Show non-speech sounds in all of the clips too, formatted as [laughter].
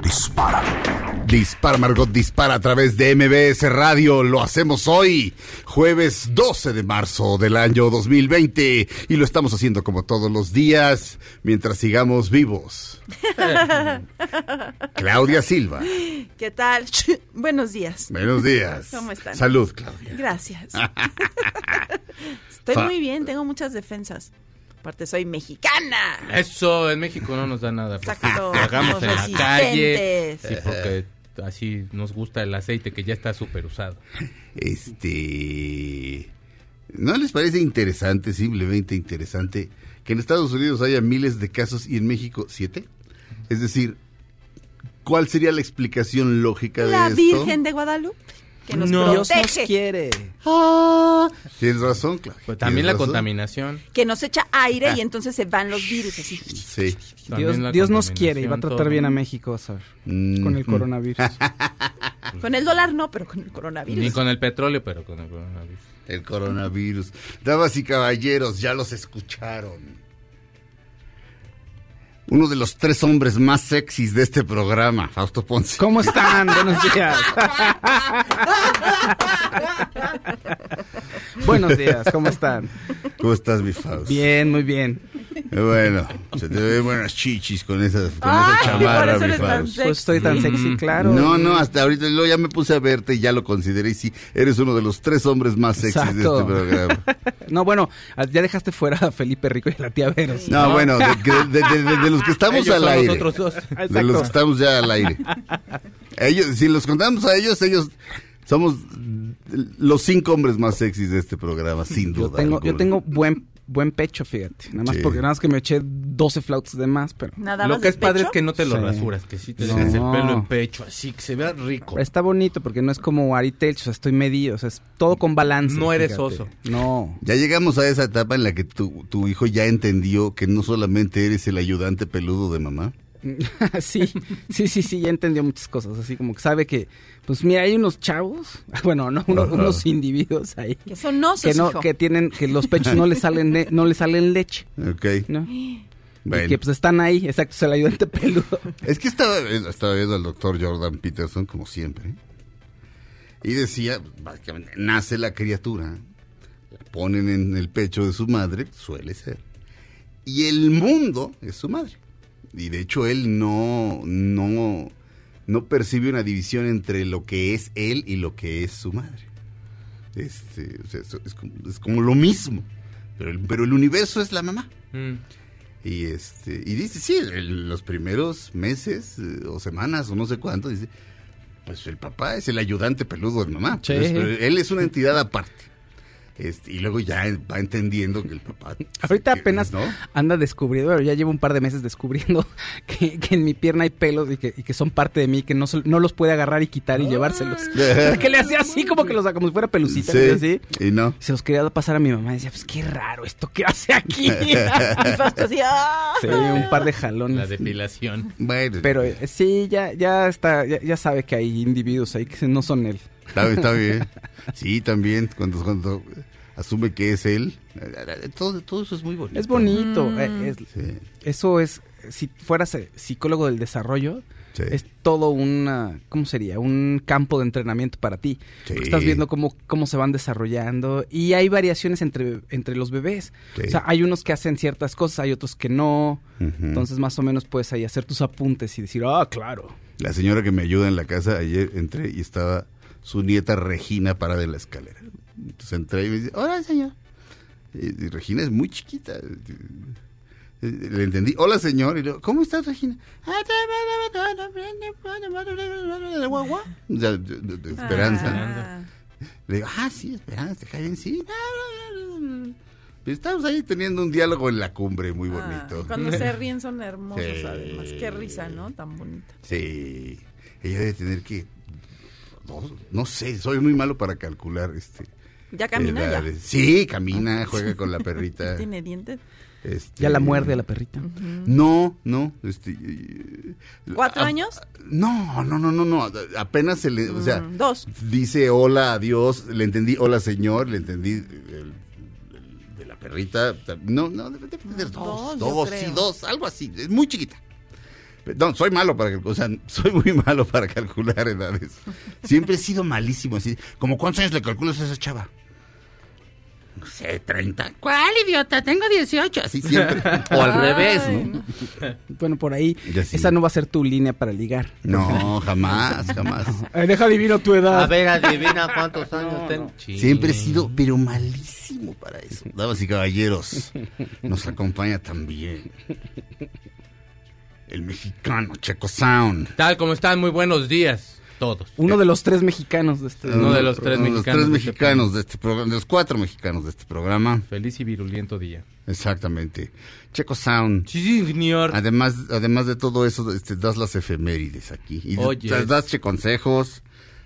dispara. Dispara, Margot, dispara a través de MBS Radio. Lo hacemos hoy, jueves 12 de marzo del año 2020. Y lo estamos haciendo como todos los días, mientras sigamos vivos. [laughs] Claudia Silva. ¿Qué tal? [laughs] Buenos días. Buenos días. ¿Cómo están? Salud, Claudia. Gracias. [laughs] Estoy muy bien, tengo muchas defensas. Aparte, soy mexicana. Eso en México no nos da nada. porque Exacto. Hagamos en la calle. Sí, porque así nos gusta el aceite que ya está súper usado. Este. ¿No les parece interesante, simplemente interesante, que en Estados Unidos haya miles de casos y en México siete? Es decir, ¿cuál sería la explicación lógica de La esto? Virgen de Guadalupe, que nos No. Dios nos protege, quiere. Tienes razón, claro. Pues también la razón. contaminación. que nos echa aire y entonces se van los virus así. Sí. Dios, nos quiere y va a tratar todo. bien a México, ver, con el Mm. coronavirus. [laughs] Con el dólar no, pero con el coronavirus. Ni con el petróleo, pero con el coronavirus. El coronavirus. Damas y caballeros, ya los escucharon. Uno de los tres hombres más sexys de este programa, Fausto Ponce. ¿Cómo están? [laughs] Buenos días. Buenos días, ¿cómo están? ¿Cómo estás, mi Fausto? Bien, muy bien. Bueno, se te ven buenas chichis con esa, con Ay, esa chamarra, mi Fausto. sexy. Pues estoy tan sexy, claro. No, no, hasta ahorita luego ya me puse a verte y ya lo consideré y sí, eres uno de los tres hombres más sexys Exacto. de este programa. [laughs] No, bueno, ya dejaste fuera a Felipe Rico y a la tía Vero. No, bueno, de, de- de- de- de los que estamos Ellos al son aire. dos. De los que estamos ya al aire. [laughs] Ellos, si los contamos a ellos, ellos somos los cinco hombres más sexys de este programa, sin Yo duda. tengo, yo tengo buen buen pecho, fíjate. Nada más Sí. porque nada más que me eché 12 flautas de más, pero Nada Lo más que es padre es que no te lo Sí. rasuras, que sí te No. dejes el pelo en pecho, así que se vea rico. está bonito porque no es como Ari Telch, o sea, estoy medido, o sea, es todo con balance. No eres fíjate. oso. No. Ya llegamos a esa etapa en la que tu, tu hijo ya entendió que no solamente eres el ayudante peludo de mamá. [laughs] sí, sí, sí, sí, ya entendió muchas cosas, así como que sabe que, pues mira, hay unos chavos, [laughs] bueno, no, unos, individuos ahí Que son osos, que no, hijo. que tienen, que los pechos no les salen, le- no les salen leche, Ok. ¿no? Y Bueno. que pues están ahí, exacto, es el ayudante [laughs] peludo. Es que estaba, estaba viendo al doctor Jordan Peterson, como siempre, y decía, básicamente, nace la criatura, la ponen en el pecho de su madre, suele ser, y el mundo es su madre. Y de hecho él no, no, no percibe una división entre lo que es él y lo que es su madre. Este, o sea, es, como, es como lo mismo, pero el, pero el universo es la mamá. Mm. Y este y dice, sí, en los primeros meses eh, o semanas o no sé cuánto, dice, pues el papá es el ayudante peludo de mamá. Sí. Él es una entidad aparte. Este, y luego ya va entendiendo que el papá... Ahorita que- apenas ¿no? anda descubriendo, bueno, ya llevo un par de meses descubriendo [laughs] que, que en mi pierna hay pelos y que, y que son parte de mí, que no, no los puede agarrar y quitar y llevárselos. [laughs] [laughs] que le hacía así como que los como si fuera pelucita, Sí, así. y no. Se los quería pasar a mi mamá y decía, pues qué raro esto que hace aquí. ¡ah! Sí, un par de La jalones. depilación. Bueno, Pero eh, sí, ya, ya está, ya, ya sabe que hay individuos ahí que no son él. está, está bien. Sí, también, cuando, cuando asume que es él. eh, Todo, todo eso es muy bonito. Es bonito. Mm. eh, es- Sí, eso es, si fueras eh, psicólogo del desarrollo, sí. es todo una, ¿cómo sería? Un campo de entrenamiento para ti. Sí. Porque Estás viendo cómo, cómo se van desarrollando y hay variaciones entre, entre los bebés. Sí. O sea, hay unos que hacen ciertas cosas, hay otros que no. Entonces, más o menos puedes ahí hacer tus apuntes y decir, ah, claro. La señora que me ayuda en la casa, ayer entré y estaba su nieta Regina parada en la escalera. Entonces entré y me dice, hola señor. Y, y Regina es muy chiquita. Le entendí. Hola, señor. Y luego, ¿cómo estás, Regina? Ya, de- de- de Esperanza. Ah, Le digo, ah, sí, Esperanza, te cae bien, sí. Estamos ahí teniendo un diálogo en la cumbre muy ah, bonito. cuando se [laughs] ríen son hermosos, Sí. además. Qué risa, ¿no? Tan bonita. Sí. Ella debe tener que. No, no sé, soy muy malo para calcular este. ¿Ya camina ya? Sí, camina, juega con la [laughs] perrita. ¿Tiene dientes? este, Ya la muerde a la perrita. No, no, este. ¿Cuatro a- años? No, no, no, no, no. Apenas se le. O sea, Mm, dos. dice hola, adiós. Le entendí hola, señor. Le entendí el, el- de la perrita. No, no, debe de tener dos. dos, Dos, sí, dos, algo así. Es muy chiquita. No, soy malo para calcular, o sea, soy muy [laughs] malo para calcular edades. Siempre he sido malísimo así. ¿Como cuántos años le calculas a esa chava? No sé, 30. ¿Cuál idiota? Tengo 18. Así siempre. [laughs] O al revés, ¿no? Bueno, por ahí, sí. esa no va a ser tu línea para ligar. No, jamás, jamás. [laughs] Eh, deja adivino tu edad. A ver, adivina cuántos años tengo. Siempre he sido, pero malísimo para eso. Damas y caballeros, nos acompaña también el mexicano Checo Sound. Tal como están, muy buenos días. Todos. Uno de los tres mexicanos de este. Uno de los tres Uno de mexicanos tres de este mexicanos de este programa, de los cuatro mexicanos de este programa. Feliz y virulento día. Exactamente. Checo Sound. Sí, señor. Además, además de todo eso, este, das las efemérides aquí. Y Oye. das, das che consejos,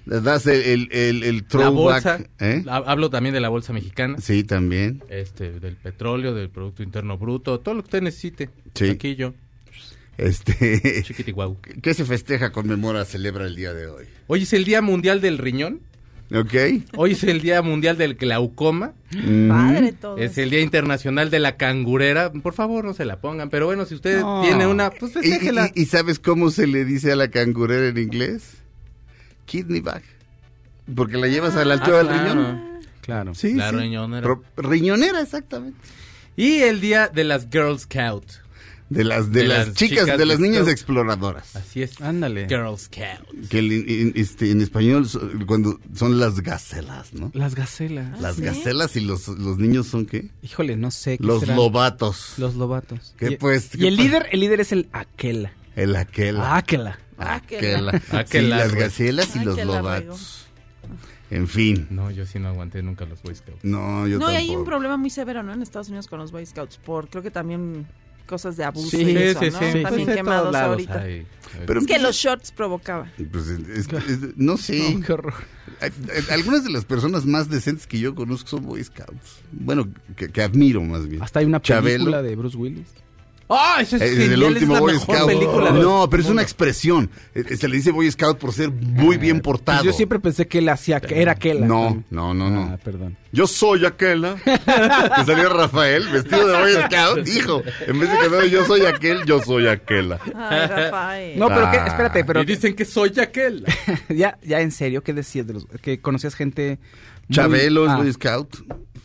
das el, el, el, el La bolsa. ¿eh? Ha- Hablo también de la bolsa mexicana. Sí, también. Este, del petróleo, del Producto Interno Bruto, todo lo que usted necesite. Sí. Aquí yo, Este, chiquitiguau. [laughs] ¿Qué se festeja, conmemora, celebra el día de hoy? Hoy es el Día Mundial del Riñón. ¿Ok? Hoy es el Día Mundial del Glaucoma. Mm. Padre todo. Es el Día Internacional de la Cangurera. Por favor, no se la pongan. Pero bueno, si usted No. tiene una, pues ¿Y, festéjela. y- y sabes cómo se le dice a la cangurera en inglés? Kidney bag. Porque la llevas a la altura Ah, del claro. riñón. Claro. Sí, La sí. riñonera. Riñonera, exactamente. Y el Día de las Girl Scouts. De las, de De las, las chicas, chicas de las niñas Scout. exploradoras. Así es. Ándale. Girl Scouts. Que en, este, en español cuando son las gacelas, ¿no? Las gacelas. Las ¿sí? gacelas y los, los niños son qué? Híjole, no sé. ¿qué Los será? lobatos. Los lobatos. ¿Qué y, pues, y el líder, el líder es el aquela. El aquela. Aquela. Aquela. [laughs] Aquela. Sí, las gacelas y los Aquela, lobatos. En fin. No, yo sí no aguanté nunca los Boy Scouts. No, yo no, y hay un problema muy severo, ¿no? En Estados Unidos con los Boy Scouts, por creo que también cosas de abuso Sí, y sí, eso, sí, ¿no? sí. También Pues quemados lados ahorita. Pero- Es que los shorts provocaban. Pues, es- es- no sé. No, qué horror. Algunas de las personas más decentes que yo conozco son Boy Scouts. Bueno, que, que admiro más bien. Hasta hay una película Chabelo. de Bruce Willis. ¡Ah! ese es, Es genial, el último es la Boy mejor Scout. película No, pero es una expresión. Eh, Se le dice Boy Scout por ser muy bien portado. Pues yo siempre pensé que él hacía, era aquela. No, no, no, no. Ah, perdón. Yo soy aquela. que salió Rafael vestido de Boy Scout. Dijo, en vez de que no, yo soy aquel, yo soy aquela. Ay, Rafael. No, pero qué, Ah. espérate, pero Y dicen que soy aquel. [laughs] ya, ya en serio, ¿qué decías de los que conocías gente muy- Chabelo es Ah, Boy Scout.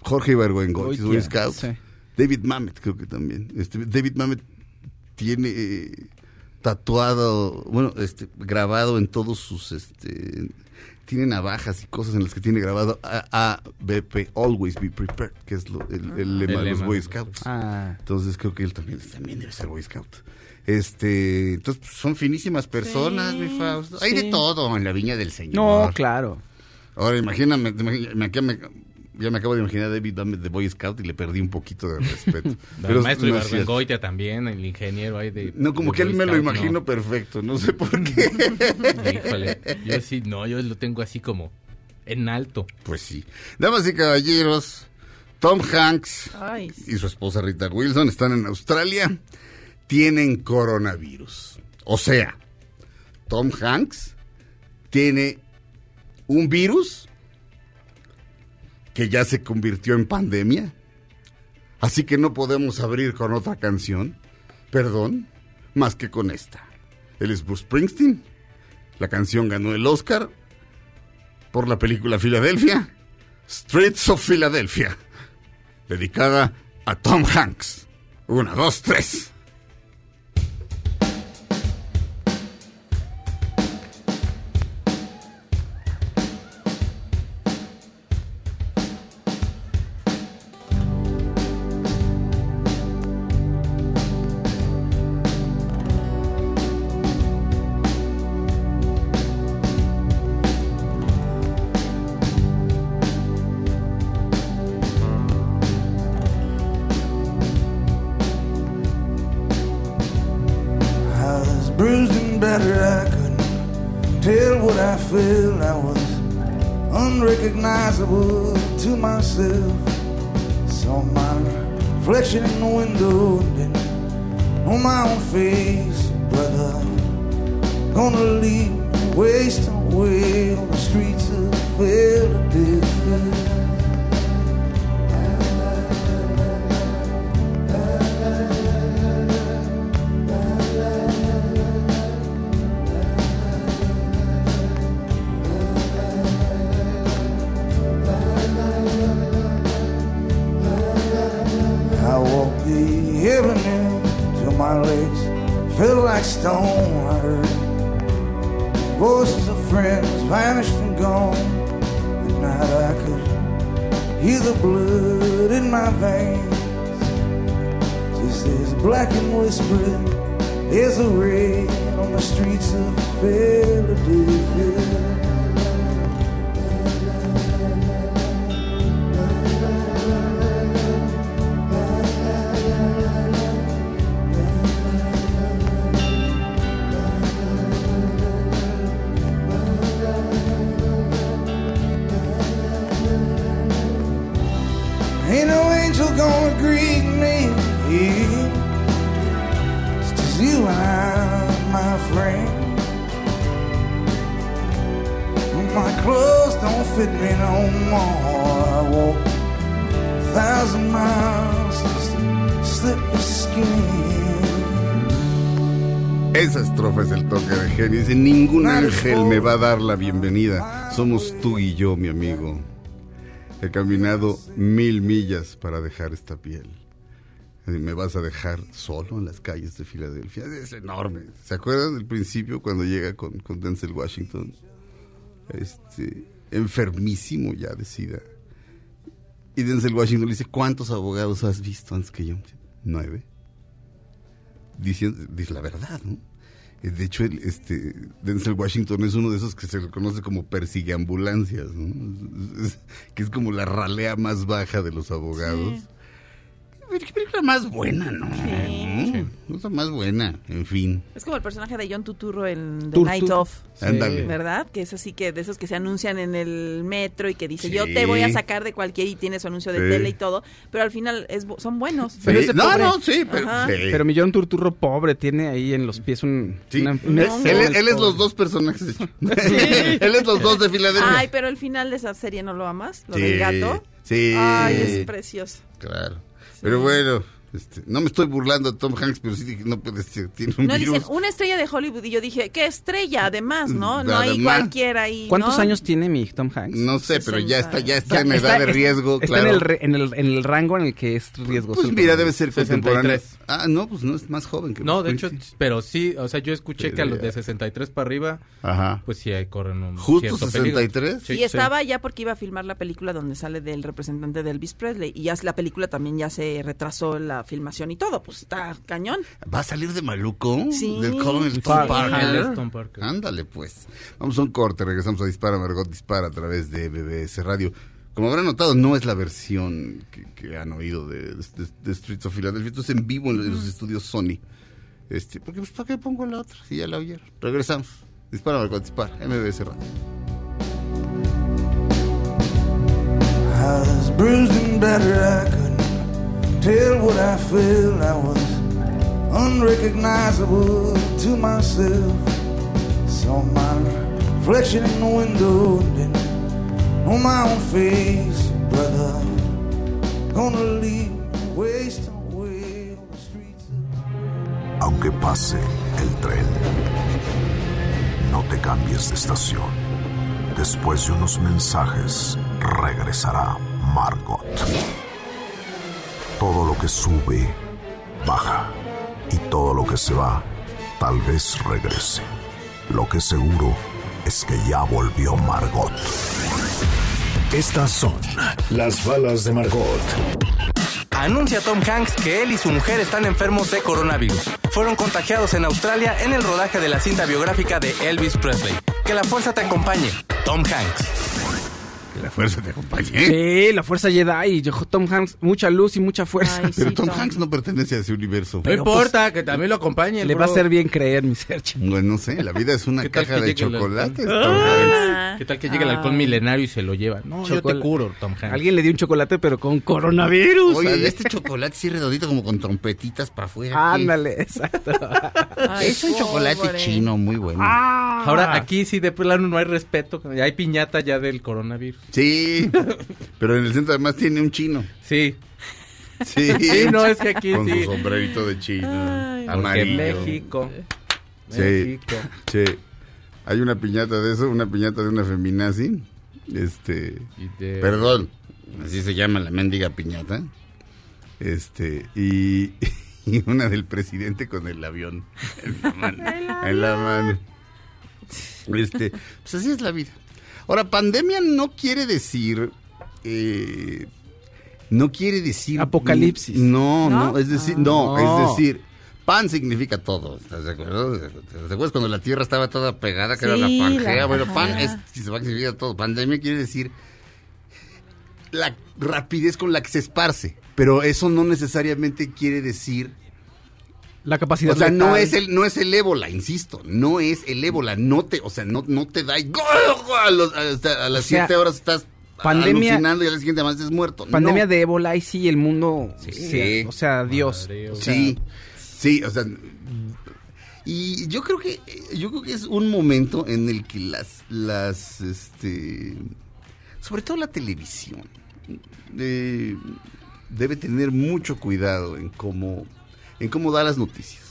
Jorge Ibargüengoitia es Boy Scout. sí. David Mamet creo que también. Este, David Mamet tiene eh, tatuado, bueno, este, grabado en todos sus, este, tiene navajas y cosas en las que tiene grabado ABP, Always Be Prepared, que es lo- el, el lema El de los lema. Boy Scouts. Ah, Entonces creo que él también, también debe ser Boy Scout. Este, entonces pues, son finísimas personas, Sí, mi Fausto. Hay sí. de todo en la viña del Señor. no, claro. Ahora imagíname, te imagi- me, acá me- ya me acabo de imaginar a David de Boy Scout y le perdí un poquito de respeto. [laughs] el maestro no. Ibargüengoitia también, el ingeniero ahí de... No, como de que él me lo imagino no. perfecto, no sé por qué. [laughs] Híjole, yo sí, no, yo lo tengo así como en alto. pues sí. Damas y caballeros, Tom Hanks Ay, y su esposa Rita Wilson están en Australia, tienen coronavirus. O sea, Tom Hanks tiene un virus que ya se convirtió en pandemia. Así que no podemos abrir con otra canción, perdón, más que con esta. Él es Bruce Springsteen. La canción ganó el Oscar por la película Filadelfia, Streets of Philadelphia, dedicada a Tom Hanks. Una, dos, tres. I was unrecognizable to myself. Saw my reflection in the window and then on my own face, brother. Gonna leave wasting away on the streets of Philadelphia. As a rain on the streets of Philadelphia. A dar la bienvenida. Somos tú y yo, mi amigo. He caminado mil millas para dejar esta piel. Me vas a dejar solo en las calles de Filadelfia. Es enorme. ¿Se acuerdan del principio cuando llega con, con Denzel Washington? Este, enfermísimo ya de sida. Y Denzel Washington le dice, ¿cuántos abogados has visto antes que yo? Nueve. Diciendo, dice la verdad, ¿no? Eh, De hecho, el, este, Denzel Washington es uno de esos que se conoce como persigue ambulancias, ¿no? Que es como la ralea más baja de los abogados. ¿Qué película más buena, no? Sí. ¿no? Cosa más buena, en fin. Es como el personaje de John Tuturro en The Tur- Night Of. Sí. Ándale. ¿Verdad? Que es así que de esos que se anuncian en el metro y que dice Sí. yo te voy a sacar de cualquier y tiene su anuncio de Sí. tele y todo, pero al final es, son buenos. Pero Sí, ese no, pobre- no, sí, pero, sí. Pero mi John Turturro pobre tiene ahí en los pies un... Sí. una- un él, es- él los dos personajes. [laughs] él es los dos de Filadelfia. Ay, pero el final de esa serie no lo amas, lo Sí, del gato. Sí. Ay, es precioso. Claro. Pero bueno, este, no me estoy burlando de Tom Hanks, pero sí dije, no puede ser, tiene un No virus. dicen una estrella de Hollywood y yo dije, ¿qué estrella? Además, ¿no? No hay Además. cualquiera ahí. ¿Cuántos años tiene mi Tom Hanks? No sé, pero ya está, ya está en edad de riesgo, Está claro. en el, re- en, el, en el rango en el que es riesgoso. Pues mira, debe ser 63. contemporáneo. Ah, no, pues no es más joven que No, de hecho, sí. pero sí, o sea, yo escuché que a los de Pero- 63 para arriba, Ajá. pues sí ahí corren un ¿Justo cierto peligro. 63? Sí, y sí. estaba ya porque iba a filmar la película donde sale del representante de Elvis Presley. Y ya la película también ya se retrasó la filmación y todo. Pues está cañón. ¿Va a salir de maluco? Sí. Del Colonel Sí. Tom Él Parker. Parker. Ándale, pues. Vamos a un corte, regresamos a Dispara, Margot Dispara a través de BBS Radio. Como habrán notado, no es la versión que, que han oído de, de- de Streets of Philadelphia. Esto es en vivo en los, en los estudios Sony. Este, porque, pues, ¿para qué pongo la otra? Si ya la oyeron. Regresamos. Dispara, Margot Dispara. MBS Radio. I was bruised and battered, I couldn't tell what I felt. I was unrecognizable to myself. Saw my reflection in the window and then on my own face, brother. Gonna leave wasting away on the streets Aunque pase el tren, no te cambies de estación. Después de unos mensajes, regresará Margot. Todo lo que sube, baja. Y todo lo que se va, tal vez regrese. Lo que seguro es que ya volvió Margot. Estas son las balas de Margot. Anuncia Tom Hanks que él y su mujer están enfermos de coronavirus. Fueron contagiados en Australia en el rodaje de la cinta biográfica de Elvis Presley. Que la fuerza te acompañe. Tom Hanks. Que la fuerza te acompañe. Sí, la fuerza Jedi Tom Hanks, mucha luz y mucha fuerza. Ay, Pero sí, Tom Tom. Hanks no pertenece a ese universo. No importa, que también lo acompañe. Le va a hacer bien creer, mi Sergio. Bueno, no sé, la vida es una ¿Qué tal caja de chocolates. alcohol? Tom Hanks. Ah. ¿Qué tal que llega el halcón Ay. milenario y se lo lleva? No, yo te curo, Tom Hanks. Alguien le dio un chocolate, pero con coronavirus. Oye, ¿sabes? este chocolate sí redondito como con trompetitas para afuera. Ándale, exacto. Ay, Es un chocolate pobre. chino muy bueno. Ahora, aquí sí de plano no hay respeto. ya Hay piñata ya del coronavirus. Sí, pero en el centro además tiene un chino. Sí. Sí, Sí, no, es que aquí Con sí. su sombrerito de chino, Ay, Porque amarillo. México. Sí. México. Sí. Hay una piñata de eso, una piñata de una feminazi. Este, Y de- perdón, así se llama la mendiga piñata. Este, y, [laughs] y una del presidente con el avión en la mano. [laughs] en la mano. Este, pues así es la vida. Ahora, pandemia no quiere decir. eh, no quiere decir. Apocalipsis. No, no, ¿No? es decir, no, No. es decir. Pan significa todo, ¿estás de acuerdo? ¿Te acuerdas cuando la tierra estaba toda pegada, que era la Sí, pangea? la- bueno, pan es, si se va a significar todo. Pandemia quiere decir la rapidez con la que se esparce, pero eso no necesariamente quiere decir La capacidad o sea, no letal. es el no es el ébola, insisto, no es el ébola, no te, o sea, no, no te da y a, los- a las O sea, 7 horas estás pandemia- alucinando y al siguiente más estés muerto. Pandemia No. de ébola y sí, el mundo. Sí. sí, o sea, Dios. Madre, o sea, Sí, o sea, y yo creo que yo creo que es un momento en el que las las este sobre todo la televisión eh, debe tener mucho cuidado en cómo en cómo da las noticias.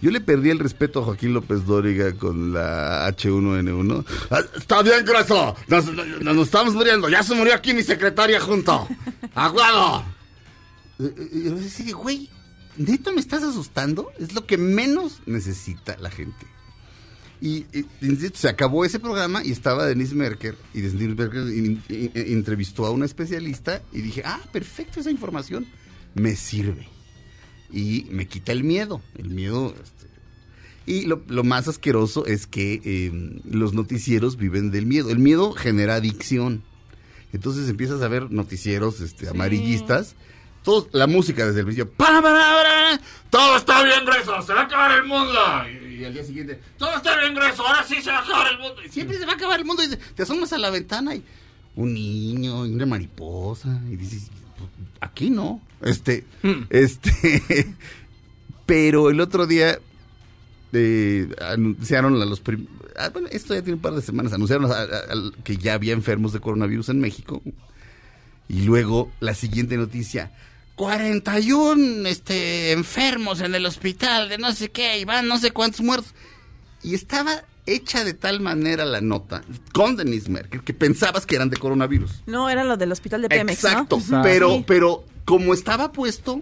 Yo le perdí el respeto a Joaquín López Dóriga con la H1N1. Ah, Está bien, grueso. Nos, estamos muriendo. Ya se murió aquí mi secretaria junto. ¡Aguado! Y decía, güey, ¿neto me estás asustando? Es lo que menos necesita la gente. Y, y, insisto, se acabó ese programa y estaba Denise Merker. Y Denise Merker in- in- in- entrevistó a una especialista y dije, ah, perfecto, esa información me sirve. Y me quita el miedo. El miedo. este, y lo, lo más asqueroso es que eh, los noticieros viven del miedo. El miedo genera adicción. Entonces empiezas a ver noticieros este, amarillistas. La música desde el principio. ¡Para, para, para! Todo está bien grueso, se va a acabar el mundo. Y, y al día siguiente, todo está bien grueso, ahora sí se va a acabar el mundo. Y siempre se va a acabar el mundo. Y te, asomas a la ventana y un niño y una mariposa. Y dices, "Pues, aquí no. Este, este. [laughs] Pero el otro día eh, anunciaron a los ah, bueno, esto ya tiene un par de semanas, anunciaron a- a- a- que ya había enfermos de coronavirus en México. Y luego la siguiente noticia, 41 este, enfermos en el hospital de no sé qué, y van no sé cuántos muertos. Y estaba hecha de tal manera la nota con Denise Merkel que pensabas que eran de coronavirus. No, era lo del hospital de Pemex, ¿no? Exacto, pero, Sí. pero como estaba puesto,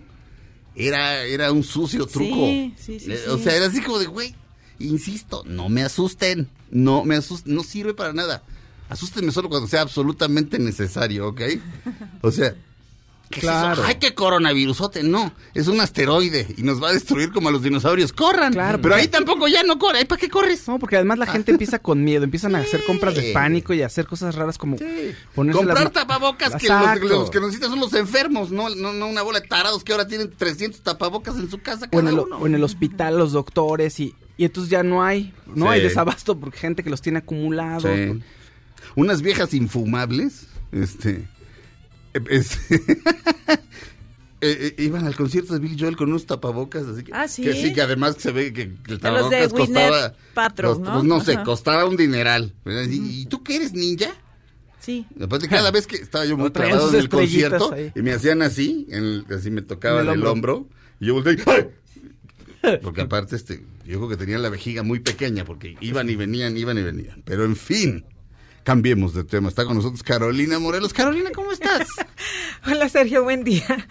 era, era un sucio truco. Sí, sí, sí, Eh, sí. O sea, era así como de, güey, insisto, no me asusten, no me asusten, no sirve para nada. Asústenme solo cuando sea absolutamente necesario, ¿ok? O sea, ¿qué Claro. es eso? ¡Ay, qué coronavirusote! No, es un asteroide y nos va a destruir como a los dinosaurios. ¡Corran! Claro, pero ahí tampoco ya no corre. ¿Ahí para qué corres? No, porque además la gente empieza con miedo, empiezan a hacer compras de pánico y a hacer cosas raras como Sí. ponerse Comprar las- tapabocas que los, que necesitan son los enfermos, no, no, no una bola de tarados que ahora tienen 300 tapabocas en su casa o en, el, uno. o en el hospital los doctores y, y entonces ya no hay, no Sí. hay desabasto porque gente que los tiene acumulados. Sí. Unas viejas infumables, este, [laughs] eh, es- eh, iban al concierto de Billy Joel con unos tapabocas, así que, Ah, ¿sí? que sí, que además se ve que el De los de tapabocas costaba, cost- ¿no? pues no sé, Ajá. costaba un dineral. Y, ¿Y tú qué eres ninja? Sí. Aparte, cada vez que estaba yo muy O traían clavado sus en el concierto ahí. y me hacían así, en el- así me tocaban En el el hombro. hombro. y yo volteé y ¡ay! [laughs] Porque aparte, este, yo creo que tenían la vejiga muy pequeña porque iban y venían, iban y venían. Pero en fin, cambiemos de tema. Está con nosotros Carolina Morelos. Carolina, ¿cómo estás? [laughs] Hola Sergio, buen día.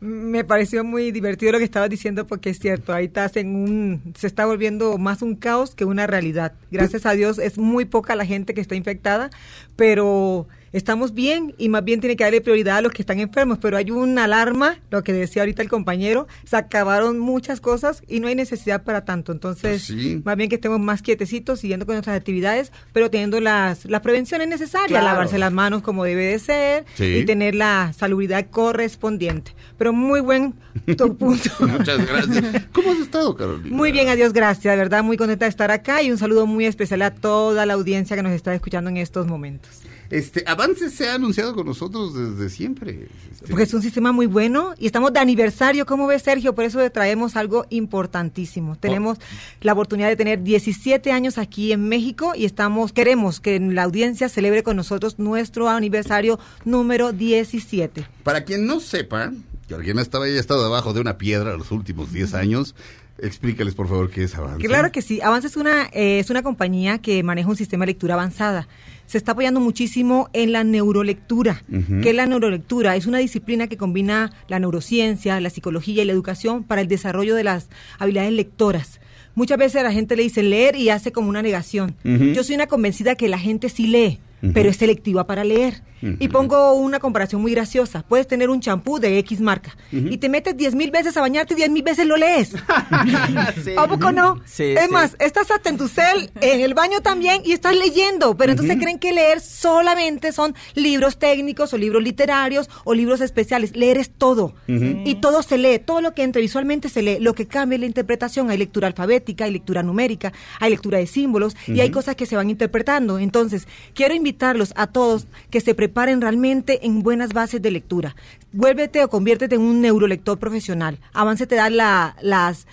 Me pareció muy divertido lo que estabas diciendo porque es cierto, ahí estás en un, se está volviendo más un caos que una realidad. Gracias a Dios es muy poca la gente que está infectada, pero estamos bien y más bien tiene que darle prioridad a los que están enfermos, pero hay una alarma, lo que decía ahorita el compañero, se acabaron muchas cosas y no hay necesidad para tanto. Entonces, Sí. más bien que estemos más quietecitos, siguiendo con nuestras actividades, pero teniendo las, las prevenciones necesarias, Claro. lavarse las manos como debe de ser Sí. y tener la salubridad correspondiente. Pero muy buen tu [laughs] punto. Muchas gracias. ¿Cómo has estado, Carolina? Muy bien, adiós, gracias. De verdad, muy contenta de estar acá y un saludo muy especial a toda la audiencia que nos está escuchando en estos momentos. Este, Avance se ha anunciado con nosotros desde siempre. Este, Porque es un sistema muy bueno y estamos de aniversario, ¿cómo ves, Sergio? Por eso traemos algo importantísimo. Tenemos la oportunidad de tener 17 años aquí en México y estamos queremos que la audiencia celebre con nosotros nuestro aniversario número 17. Para quien no sepa, que alguien estaba haya estado debajo de una piedra los últimos 10 años, explícales por favor qué es Avance. Claro que sí. Avance es una, eh, es una compañía que maneja un sistema de lectura avanzada. Se está apoyando muchísimo en la neurolectura. Ujú. ¿Qué es la neurolectura? Es una disciplina que combina la neurociencia, la psicología y la educación para el desarrollo de las habilidades lectoras. Muchas veces la gente le dice leer y hace como una negación. Yo soy una convencida que la gente sí lee, Pero es selectiva para leer. Y pongo una comparación muy graciosa. Puedes tener un champú de X marca Ujú. y te metes diez mil veces a bañarte y diez mil veces lo lees. [laughs] ¿A poco no? Sí, es sí. más, estás hasta en tu cel, en el baño también y estás leyendo, pero entonces creen que leer solamente son libros técnicos o libros literarios o libros especiales. Leer es todo. Y todo se lee, todo lo que entra visualmente se lee. Lo que cambia es la interpretación. Hay lectura alfabética, hay lectura numérica, hay lectura de símbolos y hay cosas que se van interpretando. Entonces, quiero invitarlos a todos que se preparen realmente en buenas bases de lectura. Vuélvete o conviértete en un neurolector profesional. Avance te da la- las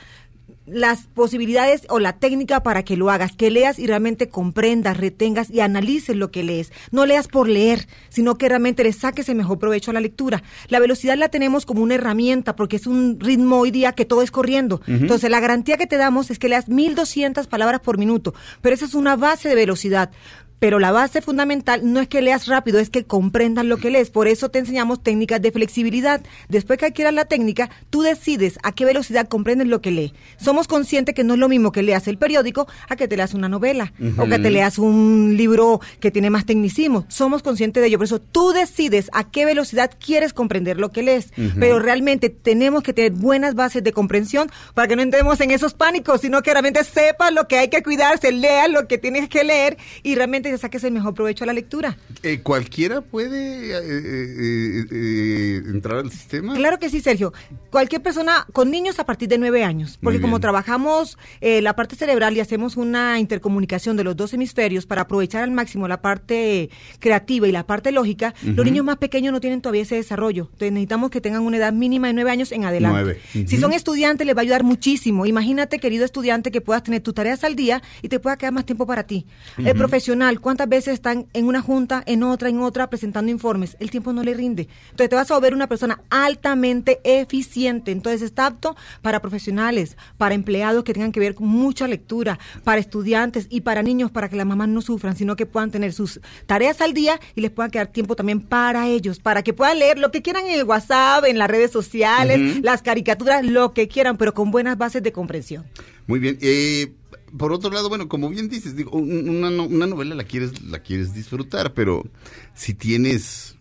las posibilidades o la técnica para que lo hagas, que leas y realmente comprendas, retengas y analices lo que lees. No leas por leer, sino que realmente le saques el mejor provecho a la lectura. La velocidad la tenemos como una herramienta porque es un ritmo hoy día que todo es corriendo. Entonces, la garantía que te damos es que leas 1200 palabras por minuto, pero esa es una base de velocidad. Pero la base fundamental no es que leas rápido, es que comprendas lo que lees. Por eso te enseñamos técnicas de flexibilidad. Después que adquieras la técnica, tú decides a qué velocidad comprendes lo que lee. Somos conscientes que no es lo mismo que leas el periódico a que te leas una novela o que te leas un libro que tiene más tecnicismo. Somos conscientes de ello. Por eso tú decides a qué velocidad quieres comprender lo que lees. Pero realmente tenemos que tener buenas bases de comprensión para que no entremos en esos pánicos, sino que realmente sepas lo que hay que cuidarse, leas lo que tienes que leer y realmente te saques el mejor provecho a la lectura. Eh, ¿Cualquiera puede eh, eh, entrar al sistema? Claro que sí, Sergio. Cualquier persona con niños a partir de nueve años, porque como trabajamos la parte cerebral y hacemos una intercomunicación de los dos hemisferios para aprovechar al máximo la parte creativa y la parte lógica, los niños más pequeños no tienen todavía ese desarrollo. Entonces necesitamos que tengan una edad mínima de nueve años en adelante. Si son estudiantes, les va a ayudar muchísimo. Imagínate, querido estudiante, que puedas tener tus tareas al día y te pueda quedar más tiempo para ti. El Ujú. ¿Cuántas veces están en una junta, en otra, en otra, presentando informes? El tiempo no le rinde. Entonces te vas a volver una persona altamente eficiente. Entonces está apto para profesionales, para empleados que tengan que ver con mucha lectura, para estudiantes y para niños, para que las mamás no sufran, sino que puedan tener sus tareas al día y les pueda quedar tiempo también para ellos, para que puedan leer lo que quieran en el WhatsApp, en las redes sociales, las caricaturas, lo que quieran, pero con buenas bases de comprensión. Muy bien. Eh, por otro lado, bueno, como bien dices, digo, un- una, una novela la quieres, la quieres disfrutar, pero si tienes,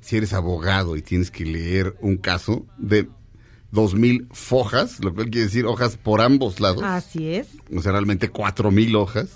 si eres abogado y tienes que leer un caso de dos mil fojas, lo cual quiere decir hojas por ambos lados, Así es. o sea, realmente cuatro mil hojas,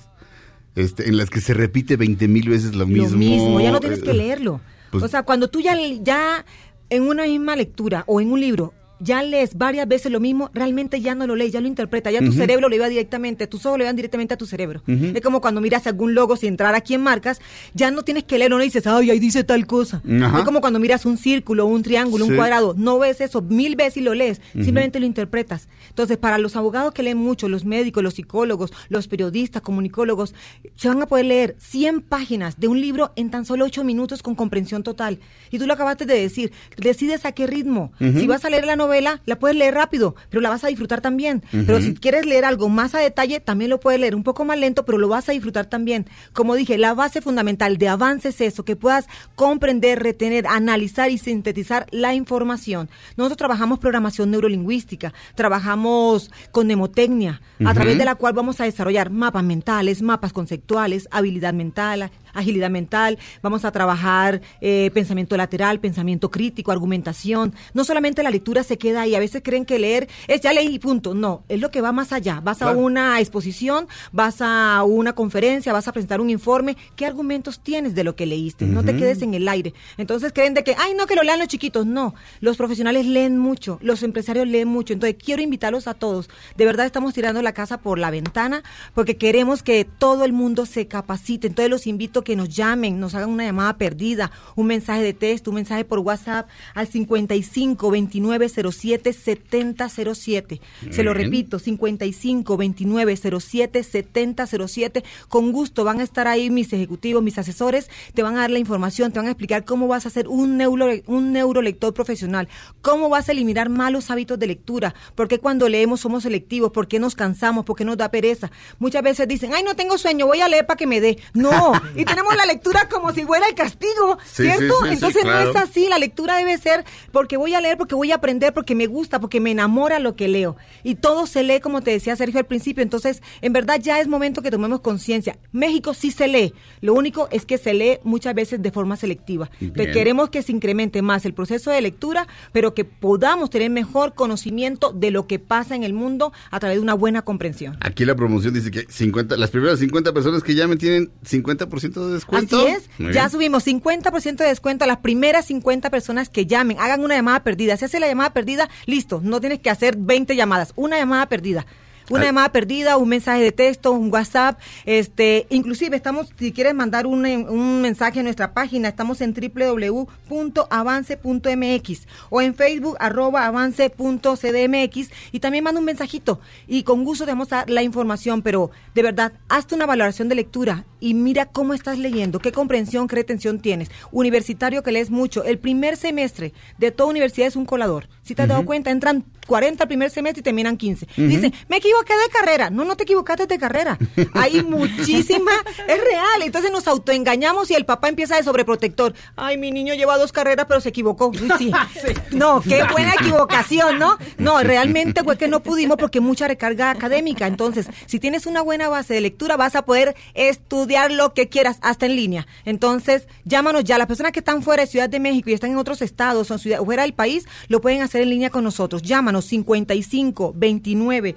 este, en las que se repite veinte mil veces lo mismo. Lo mismo, ya no tienes que eh, leerlo. pues- o sea, cuando tú ya, ya en una misma lectura o en un libro ya lees varias veces lo mismo, realmente ya no lo lees, ya lo interpreta, ya tu cerebro lo lleva directamente, tus ojos lo llevan directamente a tu cerebro. Ujú. Es como cuando miras algún logo sin entrar aquí en marcas, ya no tienes que leerlo, no dices, ay, ahí dice tal cosa. Ajá. Es como cuando miras un círculo, un triángulo, Sí. un cuadrado, no ves eso mil veces y lo lees, simplemente lo interpretas. Entonces, para los abogados que leen mucho, los médicos, los psicólogos, los periodistas, comunicólogos, se van a poder leer 100 páginas de un libro en tan solo 8 minutos con comprensión total. Y tú lo acabaste de decir, decides a qué ritmo. Si vas a leer la novela, novela, la puedes leer rápido, pero la vas a disfrutar también. Pero si quieres leer algo más a detalle, también lo puedes leer un poco más lento, pero lo vas a disfrutar también. Como dije, la base fundamental de avance es eso, que puedas comprender, retener, analizar y sintetizar la información. Nosotros trabajamos programación neurolingüística, trabajamos con mnemotecnia, a través de la cual vamos a desarrollar mapas mentales, mapas conceptuales, habilidad mental, agilidad mental, vamos a trabajar eh, pensamiento lateral, pensamiento crítico, argumentación. No solamente la lectura se queda ahí, a veces creen que leer es ya leí y punto. No, es lo que va más allá. Vas a una exposición, vas a una conferencia, vas a presentar un informe. ¿Qué argumentos tienes de lo que leíste? No te quedes en el aire. Entonces creen de que, ay, no, que lo lean los chiquitos. No, los profesionales leen mucho, los empresarios leen mucho. Entonces quiero invitarlos a todos. De verdad estamos tirando la casa por la ventana porque queremos que todo el mundo se capacite. Entonces los invito que nos llamen, nos hagan una llamada perdida, un mensaje de texto, un mensaje por WhatsApp al 55 29 07 70 07. Se lo Bien. repito, 55 29 07 70 07. Con gusto van a estar ahí mis ejecutivos, mis asesores, te van a dar la información, te van a explicar cómo vas a hacer un, neuro, un neurolector profesional, cómo vas a eliminar malos hábitos de lectura, porque cuando leemos somos selectivos, por qué nos cansamos, por qué nos da pereza. Muchas veces dicen, ay, no tengo sueño, voy a leer para que me dé. No, [laughs] y tenemos la lectura como si fuera el castigo, Sí, ¿cierto? sí, sí, sí, Entonces claro. no es así, la lectura debe ser porque voy a leer, porque voy a aprender, porque me gusta, porque me enamora lo que leo. Y todo se lee, como te decía Sergio al principio. Entonces, en verdad ya es momento que tomemos conciencia. México sí se lee, lo único es que se lee muchas veces de forma selectiva. Bien. Queremos que se incremente más el proceso de lectura, pero que podamos tener mejor conocimiento de lo que pasa en el mundo a través de una buena comprensión. Aquí la promoción dice que 50, las primeras 50 personas que llamen tienen 50% de descuento. Así es, Muy ya bien. subimos 50% de descuento a las primeras 50 personas que llamen, hagan una llamada perdida. Si hace la llamada perdida, listo, no tienes que hacer 20 llamadas, una llamada perdida. Una Al- llamada perdida, un mensaje de texto, un WhatsApp, este, inclusive estamos, si quieres mandar un, un mensaje a nuestra página, estamos en www.avance.mx o en Facebook arroba avance.cdmx y también manda un mensajito y con gusto te vamos a dar la información, pero de verdad, hazte una valoración de lectura y mira cómo estás leyendo, qué comprensión, qué retención tienes. Universitario que lees mucho, el primer semestre de toda universidad es un colador. Si te has dado cuenta, entran 40 al primer semestre y terminan 15. Dice, me equivoqué de carrera. No, no te equivocaste de carrera. Hay [laughs] muchísima, es real. Entonces nos autoengañamos y el papá empieza de sobreprotector. Ay, mi niño lleva dos carreras, pero se equivocó. Uy, [laughs] sí. No, qué buena equivocación, ¿no? No, realmente fue que no pudimos porque mucha recarga académica. Entonces, si tienes una buena base de lectura, vas a poder estudiar lo que quieras, hasta en línea. Entonces, llámanos ya. Las personas que están fuera de Ciudad de México y están en otros estados o ciudad- fuera del país, lo pueden hacer en línea con nosotros. Llámanos 55 29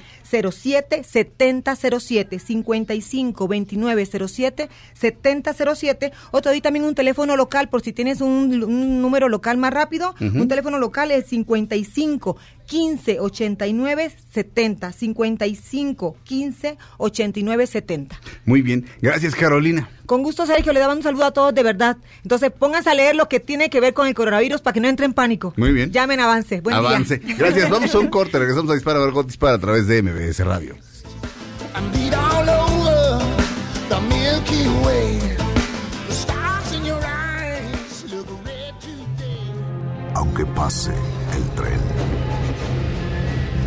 07 70 07 55 29 07 70 07 o te doy también un teléfono local por si tienes un, un número local más rápido. Un teléfono local es 55 15 89 70 55 15 89 70. Muy bien. Gracias, Carolina. Con gusto, Sergio, le daban un saludo a todos de verdad. Entonces, pónganse a leer lo que tiene que ver con el coronavirus para que no entre en pánico. Muy bien. Llamen avance. Buen Avance. día. Gracias. Vamos a un corte. Regresamos a Dispara, Margot Dispara a través de MBS Radio. Aunque pase el tren,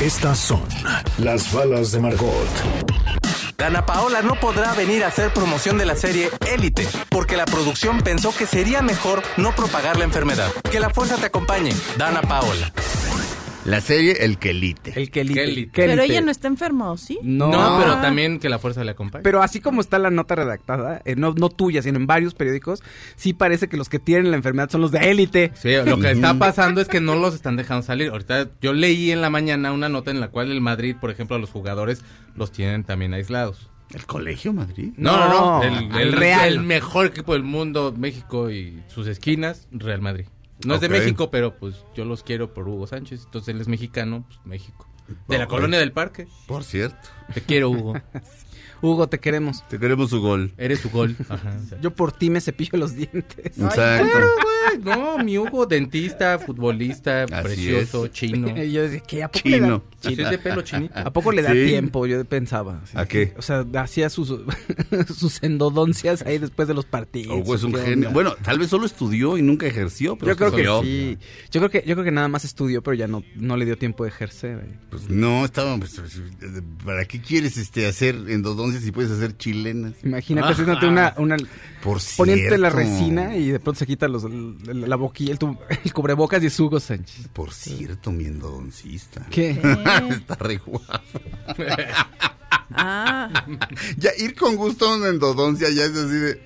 Estas son las balas de Margot. Dana Paola no podrá venir a hacer promoción de la serie Élite, porque la producción pensó que sería mejor no propagar la enfermedad. Que la fuerza te acompañe, Dana Paola. La serie El Quelite. El Kelly. Kelly. Pero ella no está enferma, ¿o sí? No, No, pero también que la fuerza le acompañe. Pero así como está la nota redactada, eh, no, no tuya, sino en varios periódicos, sí parece que los que tienen la enfermedad son los de élite. Sí, lo que está pasando es que no los están dejando salir. Ahorita yo leí en la mañana una nota en la cual el Madrid, por ejemplo, a los jugadores los tienen también aislados. ¿El Colegio Madrid? No, no, no. No, El, el- Real. el mejor equipo del mundo, México y sus esquinas, Real Madrid. No es de. México, pero pues yo los quiero por Hugo Sánchez. Entonces él es mexicano, pues México. De la colonia del parque. Por cierto. Te quiero, Hugo. [laughs] Hugo, te queremos. Te queremos su gol. Eres su gol. [laughs] Ajá. Yo por ti me cepillo los dientes. Exacto. Ay, no, mi Hugo, dentista, futbolista, Así precioso, es. chino. [laughs] Yo decía, ¿qué? ¿A poco le da, Chino. Es de pelo chinito. ¿a poco le da Sí. tiempo? Yo pensaba. ¿A qué? O sea, hacía sus, [laughs] sus endodoncias ahí después de los partidos. Hugo es un ¿Qué genio. Bueno, tal vez solo estudió y nunca ejerció, pero yo creo que sí. Yo creo que, yo creo que nada más estudió, pero ya no, no le dio tiempo de ejercer. Pues no, estaba. pues, ¿Para qué quieres este hacer endodoncias si puedes hacer chilenas? Imagínate haciéndote una, una Por poniéndote la resina y de pronto se quita los, el- la boquilla, el, tu- el cubrebocas y es Hugo Sánchez. Por cierto, mi endodoncista. ¿Qué? [laughs] Está re guapo. [laughs] Ah, Ya ir con gusto a una endodoncia ya es así de.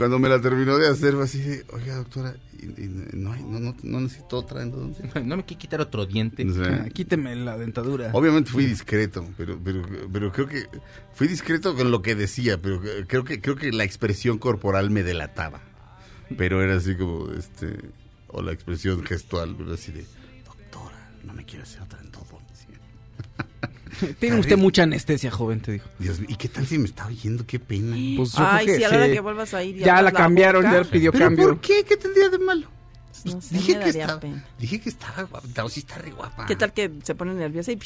Cuando me la terminó de hacer, fue así de, oiga, doctora, y- y no, hay- no, no, no necesito otra endodoncia. No me quiere quitar otro diente. O sea, Ah, Quíteme la dentadura. Obviamente fui discreto, pero, pero, pero creo que fui discreto con lo que decía, pero creo que, creo que la expresión corporal me delataba. Pero era así como, este, o la expresión gestual, pero así de, doctora, no me quiero hacer otra endodoncia. [laughs] Tiene usted mucha anestesia, joven, te dijo. Dios mío, ¿y qué tal si me está oyendo? Qué pena. Pues yo ay, creo que a la hora sí. que vuelvas a ir. Ya la cambiaron, boca, ya pidió ¿Pero cambio. por qué? ¿Qué tendría de malo? No sé, dije, que estaba, pena. dije que estaba guapa, sí está re guapa. ¿Qué tal que se pone nerviosa y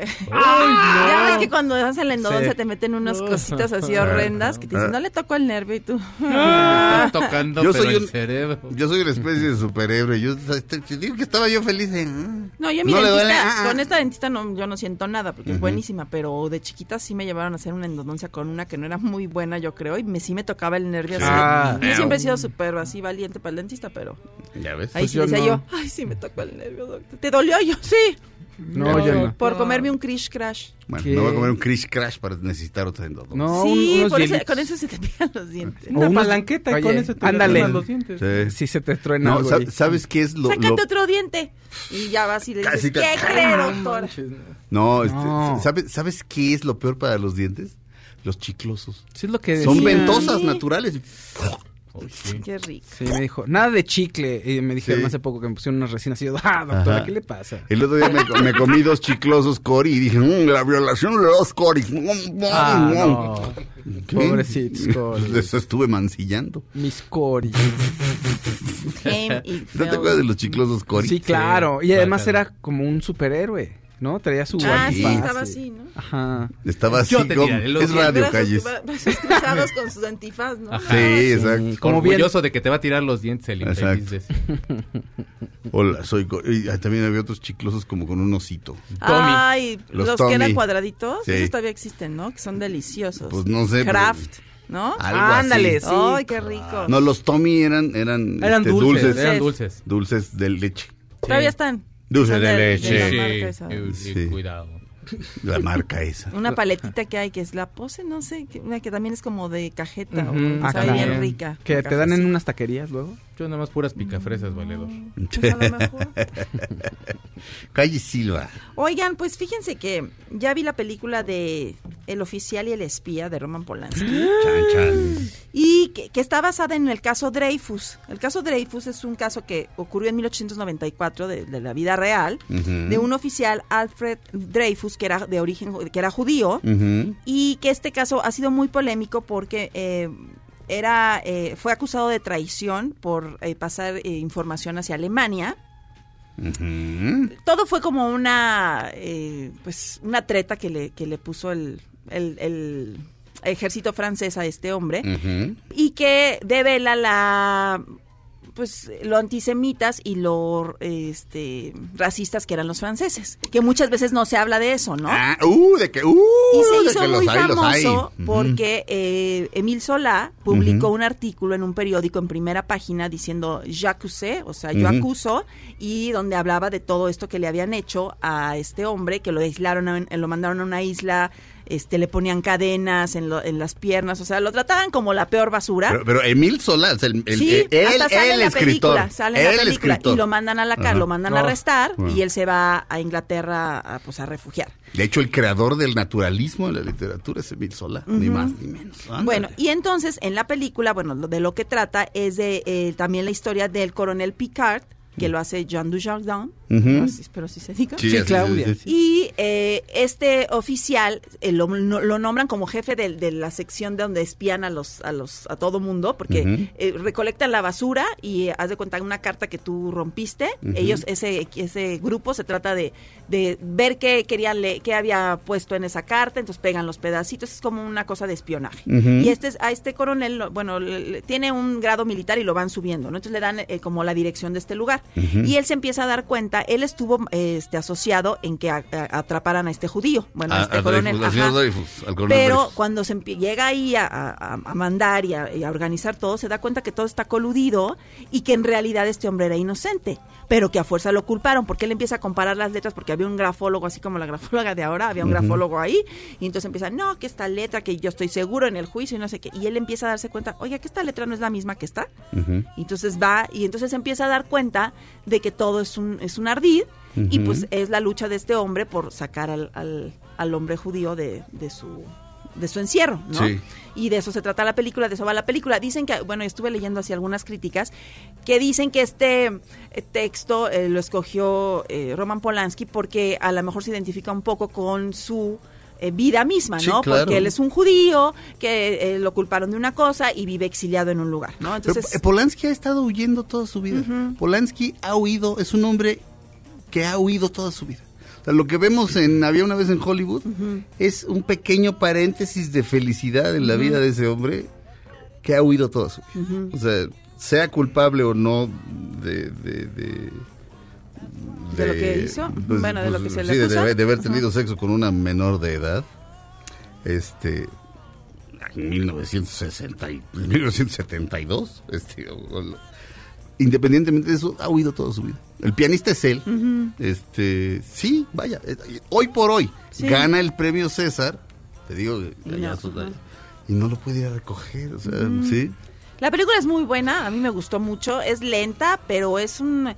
¡pship! te- [laughs] Ya ves que cuando hacen la endodoncia Sí. te meten unas cositas así horrendas que te dicen, no le tocó el nervio y tú. Está [laughs] tocando Yo pero soy el un- cerebro. Yo soy una especie de superhéroe. Yo te- digo que estaba yo feliz mm. No, yo mi No le dentista, duele, ah, ah. con esta dentista no, yo no siento nada porque es buenísima, pero de chiquita sí me llevaron a hacer una endodoncia con una que no era muy buena, yo creo, y me, sí me tocaba el nervio así. Ah. yo siempre he sido súper así valiente para el dentista, pero Ya ves. ahí Pues sí yo decía no. yo, ay, sí me tocó el nervio, doctor. ¿Te dolió? Yo, sí. No. Por comerme un Krish Crash. Bueno, ¿Qué? no voy a comer un Crash Crash para necesitar otra endodoncia. No, un- sí, por eso- con eso se te pican los dientes. Una unos- palanqueta y Oye, con eso te levantan los dientes. Sí. Si se te truena No, algo sa- ahí. ¿sabes qué es lo...? Sácate lo- otro diente. Y ya vas y le dices, Casi ¿qué cree, doctor? No, este. ¿sabes, ¿sabes qué es lo peor para los dientes? Los chiclosos. Sí, es lo que Son decía. ventosas Sí. naturales. [laughs] Qué rico. Sí, me dijo, nada de chicle. Y me dijeron Sí. hace poco que me pusieron unas resinas. [laughs] Y yo, ah, doctora, Ajá. ¿qué le pasa? El otro día me, me comí dos chiclosos Cori y dije, "Mm, la violación de los Cori. Ah, no. Pobrecitos, [laughs] Cori. Les estuve mancillando. Mis y ¿No te acuerdas de los chiclosos Cori? Sí, claro. Y además era como un superhéroe, ¿no? Traía su Ah, sí, estaba así, ¿no? Ajá. Estaba así Yo te como... tiraré los Es radio, calles. brazos [laughs] cruzados con sus antifaz, ¿no? Ajá. Sí, exacto. Como bien- Orgulloso de que te va a tirar los dientes el infeliz Exacto. de ese. [laughs] Hola, soy. Y ah, también había otros chiclosos como con un osito. Ay, Los los, que eran Tommy. cuadraditos, Sí. esos todavía existen, ¿no? Que son deliciosos. Pues no sé, pero- Craft, ¿no? Algo Ándale, así. sí. Ay, qué rico. No, los Tommy eran, eran, Eran este, dulces, dulces. eran dulces. Dulces de leche. Todavía están. Dulce de de leche. la Sí, Sí. cuidado. La marca esa. Una paletita que hay que es la pose, no sé, que, una que también es como de cajeta, o, Ah, caray. bien rica. Que te dan en unas taquerías luego. Yo nada más puras picafresas, valedor. Pues a lo mejor. [laughs] Calle Silva. Oigan, pues fíjense que ya vi la película de El oficial y el espía de Roman Polanski. [gasps] Chan, chan. y que, que está basada en el caso Dreyfus. El caso Dreyfus es un caso que ocurrió en 1894 de, de la vida real, de un oficial Alfred Dreyfus que era de origen que era judío y que este caso ha sido muy polémico porque eh, era eh, fue acusado de traición por eh, pasar información hacia Alemania. Todo fue como una eh, pues una treta que le que le puso el, el- el ejército francés a este hombre y que devela la pues lo antisemitas y lo este racistas que eran los franceses que muchas veces no se habla de eso no Ah, uh, de que, uh, y se hizo muy hay, famoso porque eh, Emile Solá publicó un artículo en un periódico en primera página diciendo j'accuse, o sea, yo acuso, y donde hablaba de todo esto que le habían hecho a este hombre, que lo aislaron, en- lo mandaron a una isla, este, le ponían cadenas en, lo- en las piernas, o sea, lo trataban como la peor basura. Pero, pero Emil Solá, o sea, el, el- Sí, él, hasta sale el en la escritor. película, sale en la el película escritor. y lo mandan a la cárcel, lo mandan a arrestar Bueno. y él se va a Inglaterra a, pues a refugiar. De hecho, el creador del naturalismo de la literatura es Emil Solá, ni más ni menos. Ándale. Bueno, y entonces en la película, bueno, lo- de lo que trata es de eh, también la historia del coronel Picard, que lo hace Jean Dujardin, Ujú. así- pero sí se diga. Sí, Claudia. Y eh, este oficial eh, lo, no- lo nombran como jefe de, de la sección de donde espían a los a los a todo mundo porque eh, recolectan la basura y eh, haz de cuenta una carta que tú rompiste. Ellos ese ese grupo se trata de, de ver qué querían le- qué había puesto en esa carta, entonces pegan los pedacitos, es como una cosa de espionaje. Y este es- a este coronel, lo- bueno, le- tiene un grado militar y lo van subiendo, ¿no? Entonces le dan eh, como la dirección de este lugar. Y él se empieza a dar cuenta, él estuvo este asociado en que a- a- atraparan a este judío, bueno, a, A- este coronel. Dreyfus, al señor ajá. Dreyfus, al coronel Pero Dreyfus. cuando se llega ahí a, mandar y a, y a organizar todo, se da cuenta que todo está coludido y que en realidad este hombre era inocente, pero que a fuerza lo culparon porque él empieza a comparar las letras porque había un grafólogo, así como la grafóloga de ahora, había un grafólogo ahí, y entonces empieza, no, que esta letra, que yo estoy seguro en el juicio y no sé qué, y él empieza a darse cuenta, oye, que esta letra no es la misma que está. Entonces va y entonces empieza a dar cuenta de que todo es un, es un ardid y pues es la lucha de este hombre por sacar al, al, al hombre judío de, de su de su encierro, ¿no? Sí. Y de eso se trata la película, de eso va la película. Dicen que, bueno, estuve leyendo así algunas críticas que dicen que este eh, texto eh, lo escogió eh, Roman Polanski porque a lo mejor se identifica un poco con su eh, vida misma, Sí, ¿no? claro. Porque él es un judío que lo culparon de una cosa y vive exiliado en un lugar, ¿no? Pero, Entonces, eh, Polanski ha estado huyendo toda su vida. Polanski ha huido, es un hombre que ha huido toda su vida. O sea, lo que vemos en Había una vez en Hollywood es un pequeño paréntesis de felicidad en la Ujú. vida de ese hombre que ha huido toda su vida. Ujú. O sea, sea culpable o no de... de, de ¿De lo que hizo? Bueno, de lo que se le sí, de- acusa. de, de haber tenido sexo con una menor de edad. Este, en 1960 y- en 1972, este, o- o- independientemente de eso, ha huido toda su vida. El pianista es él. Este, sí, vaya, eh, hoy por hoy Sí. gana el premio César, te digo, Y no, gallazos, ajá. y no lo puede ir a recoger, o sea, sí. La película es muy buena, a mí me gustó mucho, es lenta, pero es un...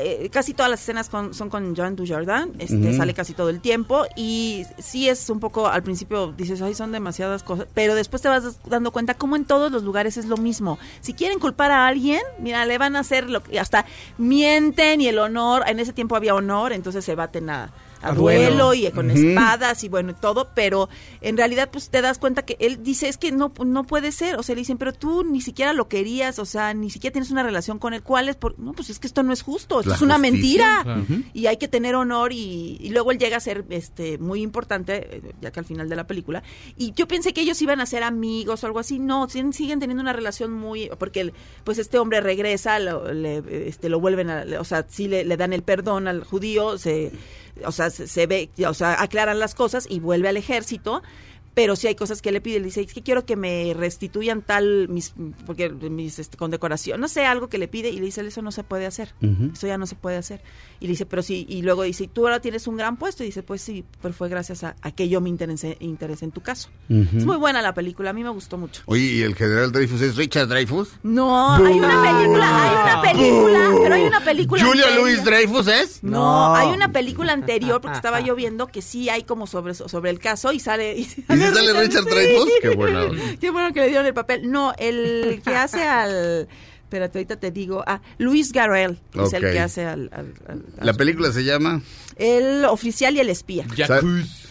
eh, Casi todas las escenas con- son con John Dujardin, este, sale casi todo el tiempo y sí es un poco, al principio dices, ay, son demasiadas cosas, pero después te vas dando cuenta como en todos los lugares es lo mismo. Si quieren culpar a alguien, mira, le van a hacer lo que hasta mienten y el honor, en ese tiempo había honor, entonces se baten a, a duelo. y con espadas y bueno, y todo, pero en realidad pues te das cuenta que él dice, es que no, no puede ser, o sea, le dicen, pero tú ni siquiera lo querías, o sea, ni siquiera tienes una relación con él, ¿cuál es? Por... No, pues es que esto no es justo, esto La es una justicia. mentira Claro. Y hay que tener honor y, y luego él llega a ser este muy importante, eh, ya que al final de la película, y yo pensé que ellos iban a ser amigos o algo así, no, siguen, siguen teniendo una relación muy, porque el- pues este hombre regresa, lo, le, este, lo vuelven a, o sea, sí le, le dan el perdón al judío, se o sea, se, se ve, o sea, aclaran las cosas y vuelve al ejército, pero sí hay cosas que le pide, le dice, es que quiero que me restituyan tal, mis, porque mis, este, condecoración, no sé, algo que le pide, y le dice, eso no se puede hacer, eso ya no se puede hacer. Y le dice, pero sí, y luego dice, tú ahora tienes un gran puesto, y dice, pues sí, pero fue gracias a, a que yo me interesé, interesé en tu caso. Es muy buena la película, a mí me gustó mucho. Oye, ¿y el general Dreyfus es Richard Dreyfus? No, hay una película, hay una película, pero hay una película. ¿Julia. Louis Dreyfus es? No, hay una película anterior porque estaba yo viendo que sí hay como sobre sobre el caso y sale y sale, [laughs] sale Richard Dreyfuss? Qué buena onda. Qué bueno que le dieron el papel. No, el que hace al Espérate, ahorita te digo. Ah, Luis Garrel es el que hace al, al- al- La película se llama el oficial y el espía. Jacuz.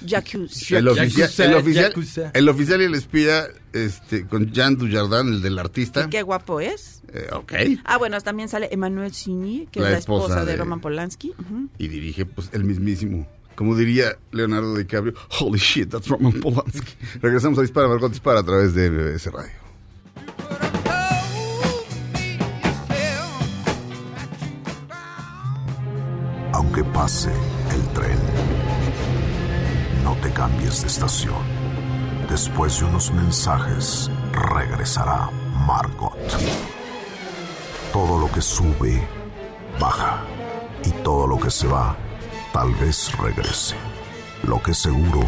El oficial, el, oficial, el oficial y el espía este, con Jean Dujardin, el del artista. Qué guapo es. Eh, ok. Ah, bueno, también sale Emmanuel Signy, que La es la esposa, esposa de, de- Roman Polanski. Ujú. Y dirige pues el mismísimo. Como diría Leonardo DiCaprio, holy shit, that's Roman Polanski. [laughs] Regresamos a Dispara, Margot Dispara a través de MBS Radio. Aunque pase el tren, no te cambies de estación. Después de unos mensajes, regresará Margot. Todo lo que sube, baja. Y todo lo que se va, tal vez regrese. Lo que seguro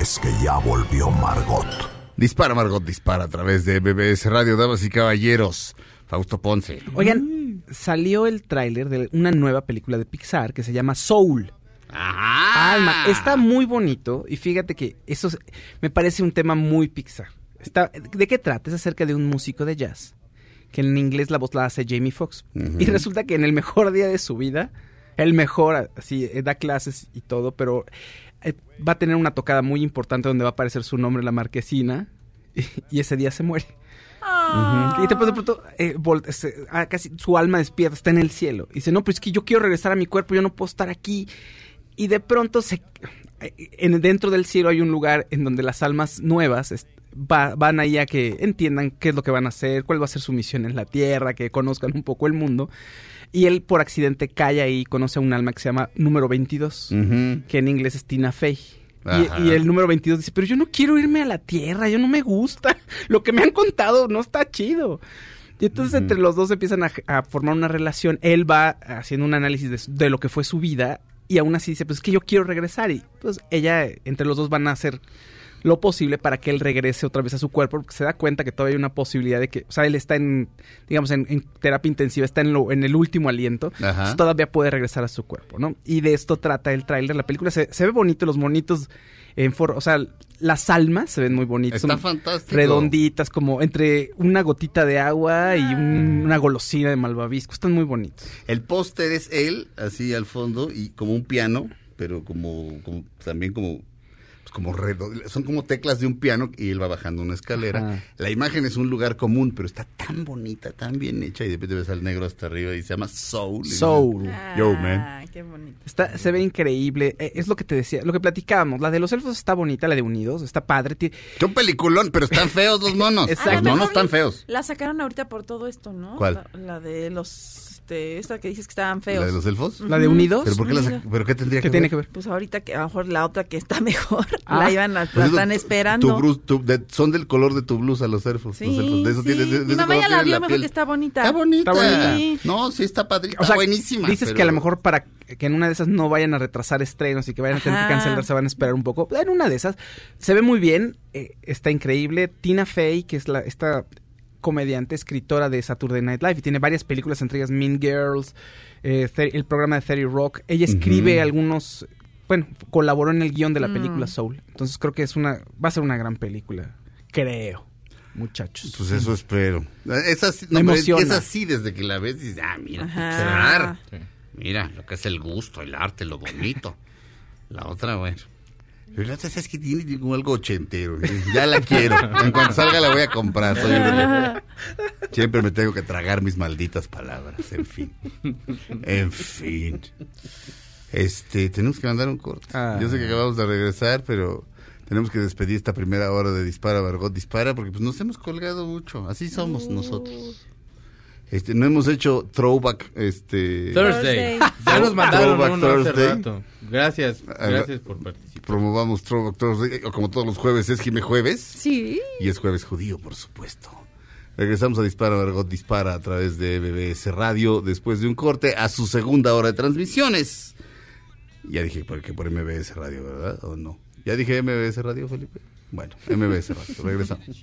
es que ya volvió Margot. Dispara, Margot Dispara a través de MBS Radio, damas y caballeros. Fausto Ponce. Oigan, salió el tráiler de una nueva película de Pixar que se llama Soul. Alma, está muy bonito y fíjate que eso es- me parece un tema muy Pixar. Está, ¿De qué trata? Es acerca de un músico de jazz, que en inglés la voz la hace Jamie Foxx. Y resulta que en el mejor día de su vida el mejor, así, eh, da clases y todo, pero eh, va a tener una tocada muy importante donde va a aparecer su nombre en la marquesina y, [laughs] y ese día se muere. Y después de pronto, eh, se- ah, casi su alma despierta, está en el cielo. Y dice, no, pues es que yo quiero regresar a mi cuerpo, yo no puedo estar aquí. Y de pronto, se, eh, en, dentro del cielo hay un lugar en donde las almas nuevas va- van ahí a que entiendan qué es lo que van a hacer, cuál va a ser su misión en la Tierra, que conozcan un poco el mundo. Y él por accidente cae ahí y conoce a un alma que se llama número 22, Ujú. que en inglés es Tina Fey. Y, y el número 22 dice, pero yo no quiero irme a la Tierra, yo no me gusta. [laughs] Lo que me han contado no está chido. Y entonces entre los dos empiezan a, a formar una relación. Él va haciendo un análisis de, de lo que fue su vida y aún así dice, pues es que yo quiero regresar. Y pues ella, entre los dos van a hacer lo posible para que él regrese otra vez a su cuerpo porque se da cuenta que todavía hay una posibilidad de que, o sea, él está en, digamos, en, en terapia intensiva, está en, lo, en el último aliento, entonces todavía puede regresar a su cuerpo, ¿no? Y de esto trata el tráiler, la película se, se ve bonito, los monitos en for, o sea, las almas se ven muy bonitas, Está son fantástico. redonditas, como entre una gotita de agua y un- una golosina de malvavisco, están muy bonitos. El póster es él, así al fondo, y como un piano, pero como, como- también como, como redo- son como teclas de un piano y él va bajando una escalera. Ajá. La imagen es un lugar común, pero está tan bonita, tan bien hecha, y de repente ves al negro hasta arriba y se llama Soul. Soul. Yo, man. Ah, qué bonito. Está, se ve increíble. Eh, es lo que te decía, lo que platicábamos. La de los elfos está bonita, la de Unidos, está padre. Es un peliculón, pero están feos los monos. [laughs] Exacto. Los monos mejor están feos. La sacaron ahorita por todo esto, ¿no? ¿Cuál? La, la de los, este, esta que dices que estaban feos. ¿La de los elfos? La de Unidos. ¿Pero, por qué la sac- ¿Pero qué tendría ¿Qué que tiene ver? que ver? Pues ahorita que a lo mejor la otra que está [laughs] mejor, Ah. la iban a, Pues la eso, están tu- esperando. tu brus- tu- de- son del color de tu blusa los elfos. Sí, los elfos. De eso sí. tiene- de- de Mi mamá ya la vio, me dijo piel. que está bonita. Está bonita. Está bonita. Sí. No, sí está padre. Está O sea, buenísima. dices pero- que a lo mejor para que en una de esas no vayan a retrasar estrenos y que vayan a tener que cancelar, se van a esperar un poco. En una de esas se ve muy bien, eh, está increíble. Tina Fey, que es la esta comediante, escritora de Saturday Night Live y tiene varias películas, entre ellas Mean Girls, eh, el programa de 30 Rock. Ella escribe algunos, bueno, colaboró en el guion de la Mm. película Soul. Entonces creo que es una, va a ser una gran película, creo, muchachos. Pues eso espero. Es así, Me no, es, emociona. es así desde que la ves y dices, ah, mira, Ajá. Mira, lo que es el gusto, el arte, lo bonito. La otra, bueno. Pero la es que tiene como algo ochentero. ¿eh? Ya la quiero. En cuanto salga la voy a comprar. soy un- Siempre me tengo que tragar mis malditas palabras. En fin. En fin. Este, tenemos que mandar un corte. Ah. Yo sé que acabamos de regresar, pero tenemos que despedir esta primera hora de Dispara, Margot Dispara, porque pues nos hemos colgado mucho. Así somos nosotros. Este, no hemos hecho throwback, este... Thursday. [laughs] Ya nos mandaron Throwback uno hace Thursday. rato. Gracias, gracias por participar. promovamos Throwback Thursday, o como todos los jueves es Jime Jueves, Sí. y es jueves judío, por supuesto. Regresamos a Dispara, Margot Dispara a través de BBS Radio, después de un corte a su segunda hora de transmisiones. Ya dije por- que por MBS Radio, ¿verdad? ¿O no? ¿Ya dije MBS Radio, Felipe? Bueno, MBS Radio, regresamos. [laughs]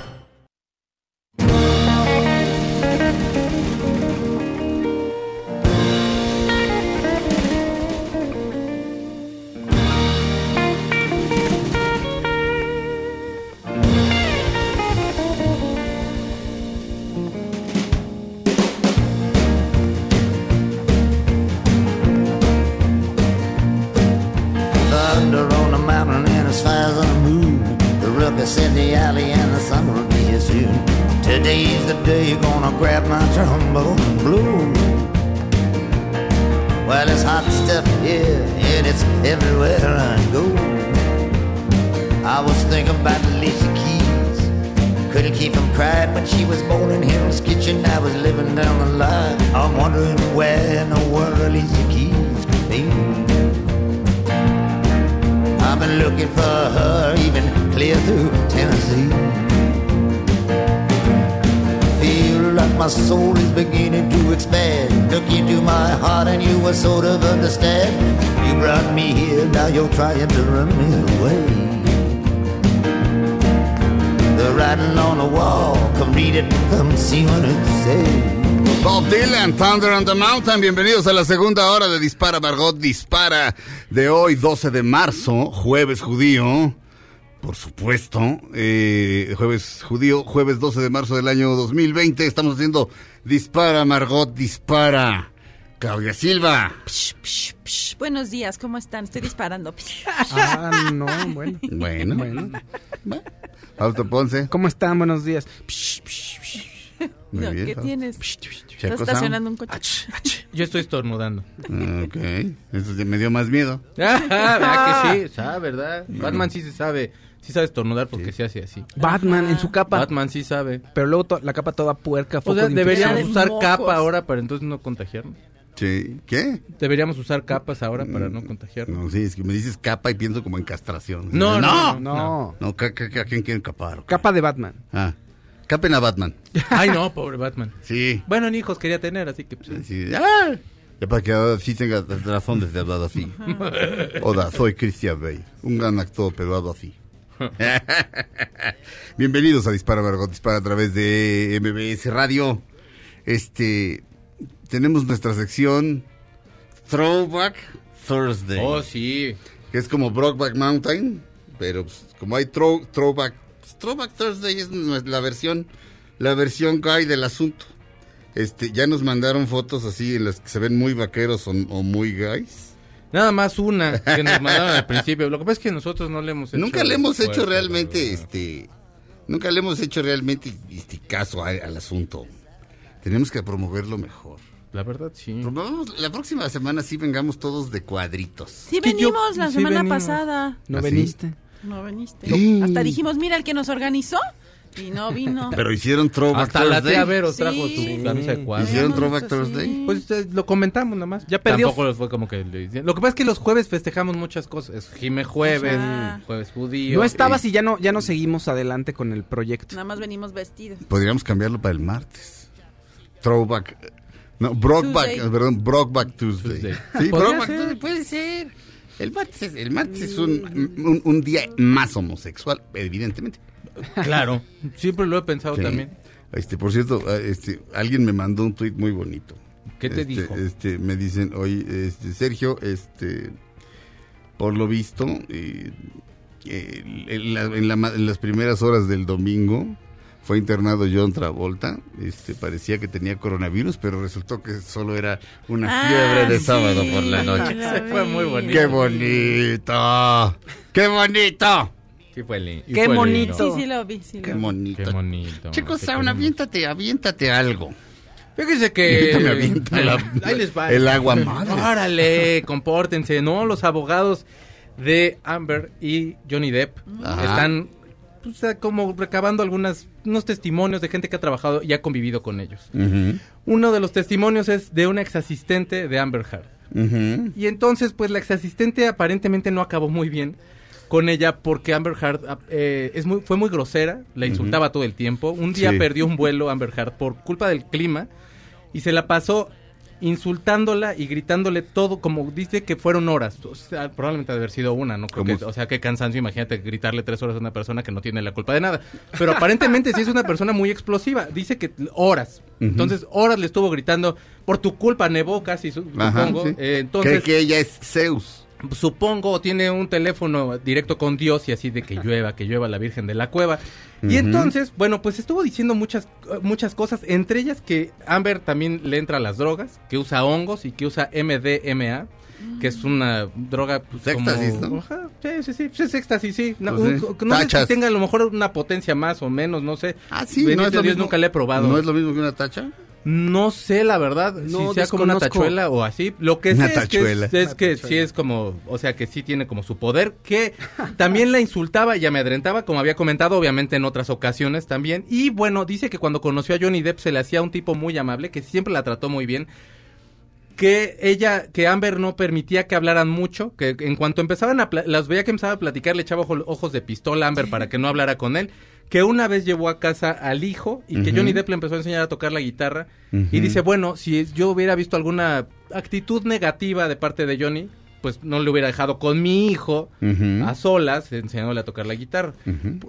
Bienvenidos a la segunda hora de Dispara Margot Dispara de hoy, 12 de marzo, jueves judío. Por supuesto, eh, jueves judío, jueves 12 de marzo del año 2020. Estamos haciendo Dispara Margot Dispara. Claudia Silva. Psh, buenos días, ¿cómo están? Estoy disparando. [laughs] Ah, no, bueno. Bueno. Bueno. Fausto Ponce. ¿Cómo están? Buenos días. Muy No, bien, ¿Qué Fausto. tienes? Checo Está estacionando un coche. [laughs] Yo estoy estornudando. Ah, Ok, eso me dio más miedo. [laughs] Ah, ¿verdad que sí? Sabe, ¿verdad? Batman sí se sabe. Sí sabe estornudar porque se hace así. Batman en su capa. Batman sí sabe. Pero luego to- la capa toda puerca. O sea, de deberíamos usar mocos. capa ahora para entonces no contagiarnos. Sí. ¿Qué? Deberíamos usar capas ahora para no contagiarnos. No, sí, es que me dices capa y pienso como en castración. No, no, no. No. No, ¿ca- ca- ca- ¿a quién quieren capar? Capa de Batman. Ah, capen a Batman. Ay, no, pobre Batman. Sí. Bueno, ni hijos quería tener, así que... pues, sí. ¡Ah! Ya para que ahora sí tengas razón de hablar así. Hola, soy Christian Bale, un gran actor, pero hablo así. [laughs] Bienvenidos a Dispara Margot Dispara a través de MBS Radio. Este, tenemos nuestra sección Throwback Thursday. Oh, sí. que es como Brokeback Mountain, pero pues, como hay throw- throwback, throwback Thursday es la versión, la versión gay del asunto. Este, ya nos mandaron fotos así en las que se ven muy vaqueros o, o muy gays. Nada más una que nos mandaron al principio. Lo que pasa es que nosotros no le hemos hecho... Nunca le hemos hecho realmente, este, nunca le hemos hecho realmente este caso al asunto. Tenemos que promoverlo mejor. La verdad, sí. Promovamos- la próxima semana sí vengamos todos de cuadritos. Sí que yo- venimos la sí semana venimos. pasada. ¿No ¿Ah, sí? No veniste. Sí. Hasta dijimos, mira el que nos organizó y no vino. Pero hicieron throwback Hasta la Thursday. tía Vero Sí. trajo su camisa de cuadro. ¿Hicieron throwback Thursday? sí. Pues eh, lo comentamos nada más. Ya perdió. Tampoco fue como que le hicieron- Lo que pasa es que los jueves festejamos muchas cosas. Jime jueves, jueves judío. No estabas y ya no, ya no seguimos adelante con el proyecto. Nada más venimos vestidos. Podríamos cambiarlo para el martes. Throwback. No, Brockback, perdón, Brockback Tuesday. Tuesday. Sí, Brockback. Tuesday puede ser. El martes, es- el martes es un, un, un día más homosexual, evidentemente. Claro. [laughs] Siempre lo he pensado Sí. también. Este, por cierto, eh, este, alguien me mandó un tuit muy bonito. ¿Qué te Este, dijo? Este, me dicen, oye, este, Sergio, este, por lo visto, eh, eh, en, la- en la ma- en las primeras horas del domingo fue internado John Travolta. Este, parecía que tenía coronavirus, pero resultó que solo era una Ah, fiebre de sí, sábado por la noche. [laughs] la fue muy bonito. ¡Qué bonito! ¡Qué bonito! Sí fue li- y Qué fue bonito. lindo. Sí, sí lo vi. Sí lo ¡Qué bonito! Qué bonito. Chicos, queremos. aviéntate, aviéntate algo. Fíjese que... Me avienta la- [laughs] Ahí les va. el agua madre. Órale, compórtense. No, los abogados de Amber y Johnny Depp Ajá. están pues, eh, como recabando algunos unos testimonios de gente que ha trabajado y ha convivido con ellos. Uno de los testimonios es de una exasistente de Amber Heard. Y entonces, pues la exasistente aparentemente no acabó muy bien con ella porque Amber Heard ah, eh, es muy, fue muy grosera, la insultaba todo el tiempo. Un día Sí. perdió un vuelo Amber Heard por culpa del clima y se la pasó insultándola y gritándole todo como dice que fueron horas. O sea, probablemente haber sido una, ¿no? Creo que- o sea, qué cansancio, imagínate gritarle tres horas a una persona que no tiene la culpa de nada. Pero aparentemente sí es una persona muy explosiva. Dice que horas. Entonces, horas le estuvo gritando, por tu culpa nevó casi, su- Ajá, supongo. sí. Eh, entonces, Cree que ella es Zeus. Supongo tiene un teléfono directo con Dios y así de que llueva, que llueva la Virgen de la Cueva. Y entonces, bueno, pues estuvo diciendo muchas muchas cosas, entre ellas que Amber también le entra a las drogas, que usa hongos y que usa MDMA, que es una droga pues, Éxtasis, como- ¿no? Ajá, sí, sí, sí, pues es éxtasis, sí. No, Pues un- sí. no sé si tenga a lo mejor una potencia más o menos, no sé. Ah, sí, no es lo Dios, mismo. nunca le he probado. ¿No es lo mismo que una tacha? No sé, la verdad, No, si sea como una tachuela o así. Lo que Una sé es que, tachuela. es, es que sí es como, o sea, que sí tiene como su poder, que también la insultaba y amedrentaba, como había comentado, obviamente en otras ocasiones también. Y bueno, dice que cuando conoció a Johnny Depp se le hacía un tipo muy amable, que siempre la trató muy bien. Que ella, que Amber no permitía que hablaran mucho, que en cuanto empezaban a, las veía que empezaba a platicar, le echaba ojo- ojos de pistola a Amber para que no hablara con él que una vez llevó a casa al hijo y que. Johnny Depp le empezó a enseñar a tocar la guitarra y dice, bueno, si yo hubiera visto alguna actitud negativa de parte de Johnny, pues no le hubiera dejado con mi hijo a solas enseñándole a tocar la guitarra.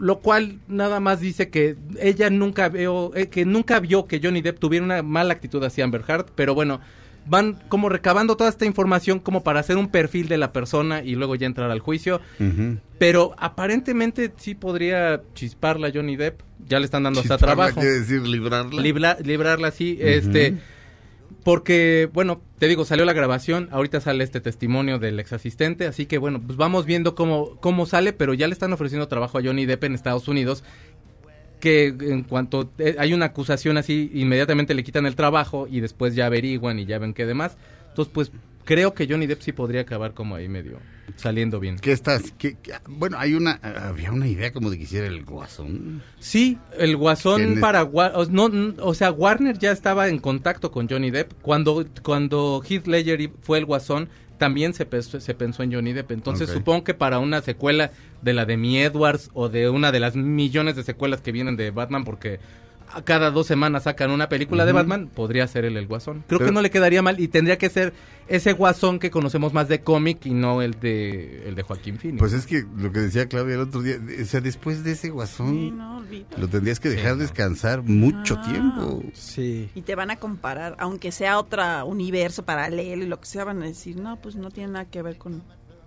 Lo cual nada más dice que ella nunca vio, eh, que nunca vio que Johnny Depp tuviera una mala actitud hacia Amber Heard, pero bueno, van como recabando toda esta información como para hacer un perfil de la persona y luego ya entrar al juicio. Pero aparentemente sí podría chisparla Johnny Depp. Ya le están dando hasta trabajo. quiere decir librarla. Libra- librarla sí, este porque bueno, te digo, salió la grabación, ahorita sale este testimonio del ex asistente, así que bueno, pues vamos viendo cómo cómo sale, pero ya le están ofreciendo trabajo a Johnny Depp en Estados Unidos que en cuanto eh, hay una acusación así, inmediatamente le quitan el trabajo y después ya averiguan y ya ven qué demás. Entonces, pues creo que Johnny Depp sí podría acabar como ahí medio saliendo bien. ¿Qué estás? ¿Qué- qué- bueno, hay una, había una idea como de que hiciera el guasón. Sí, el Guasón para no, o sea, Warner ya estaba en contacto con Johnny Depp cuando cuando Heath Ledger fue el Guasón también se pensó, se pensó en Johnny Depp. Entonces supongo que para una secuela de la de Mi Edwards o de una de las millones de secuelas que vienen de Batman porque cada dos semanas sacan una película de. Batman, podría ser él el Guasón. Creo Pero- que no le quedaría mal y tendría que ser ese Guasón que conocemos más de cómic y no el de el de Joaquín Phoenix. Pues es que lo que decía Claudia el otro día, o sea, después de ese guasón, No, lo tendrías que dejar descansar mucho Ah. tiempo. Sí. Y te van a comparar, aunque sea otro universo paralelo y lo que sea, van a decir, no, pues no tiene nada que ver con...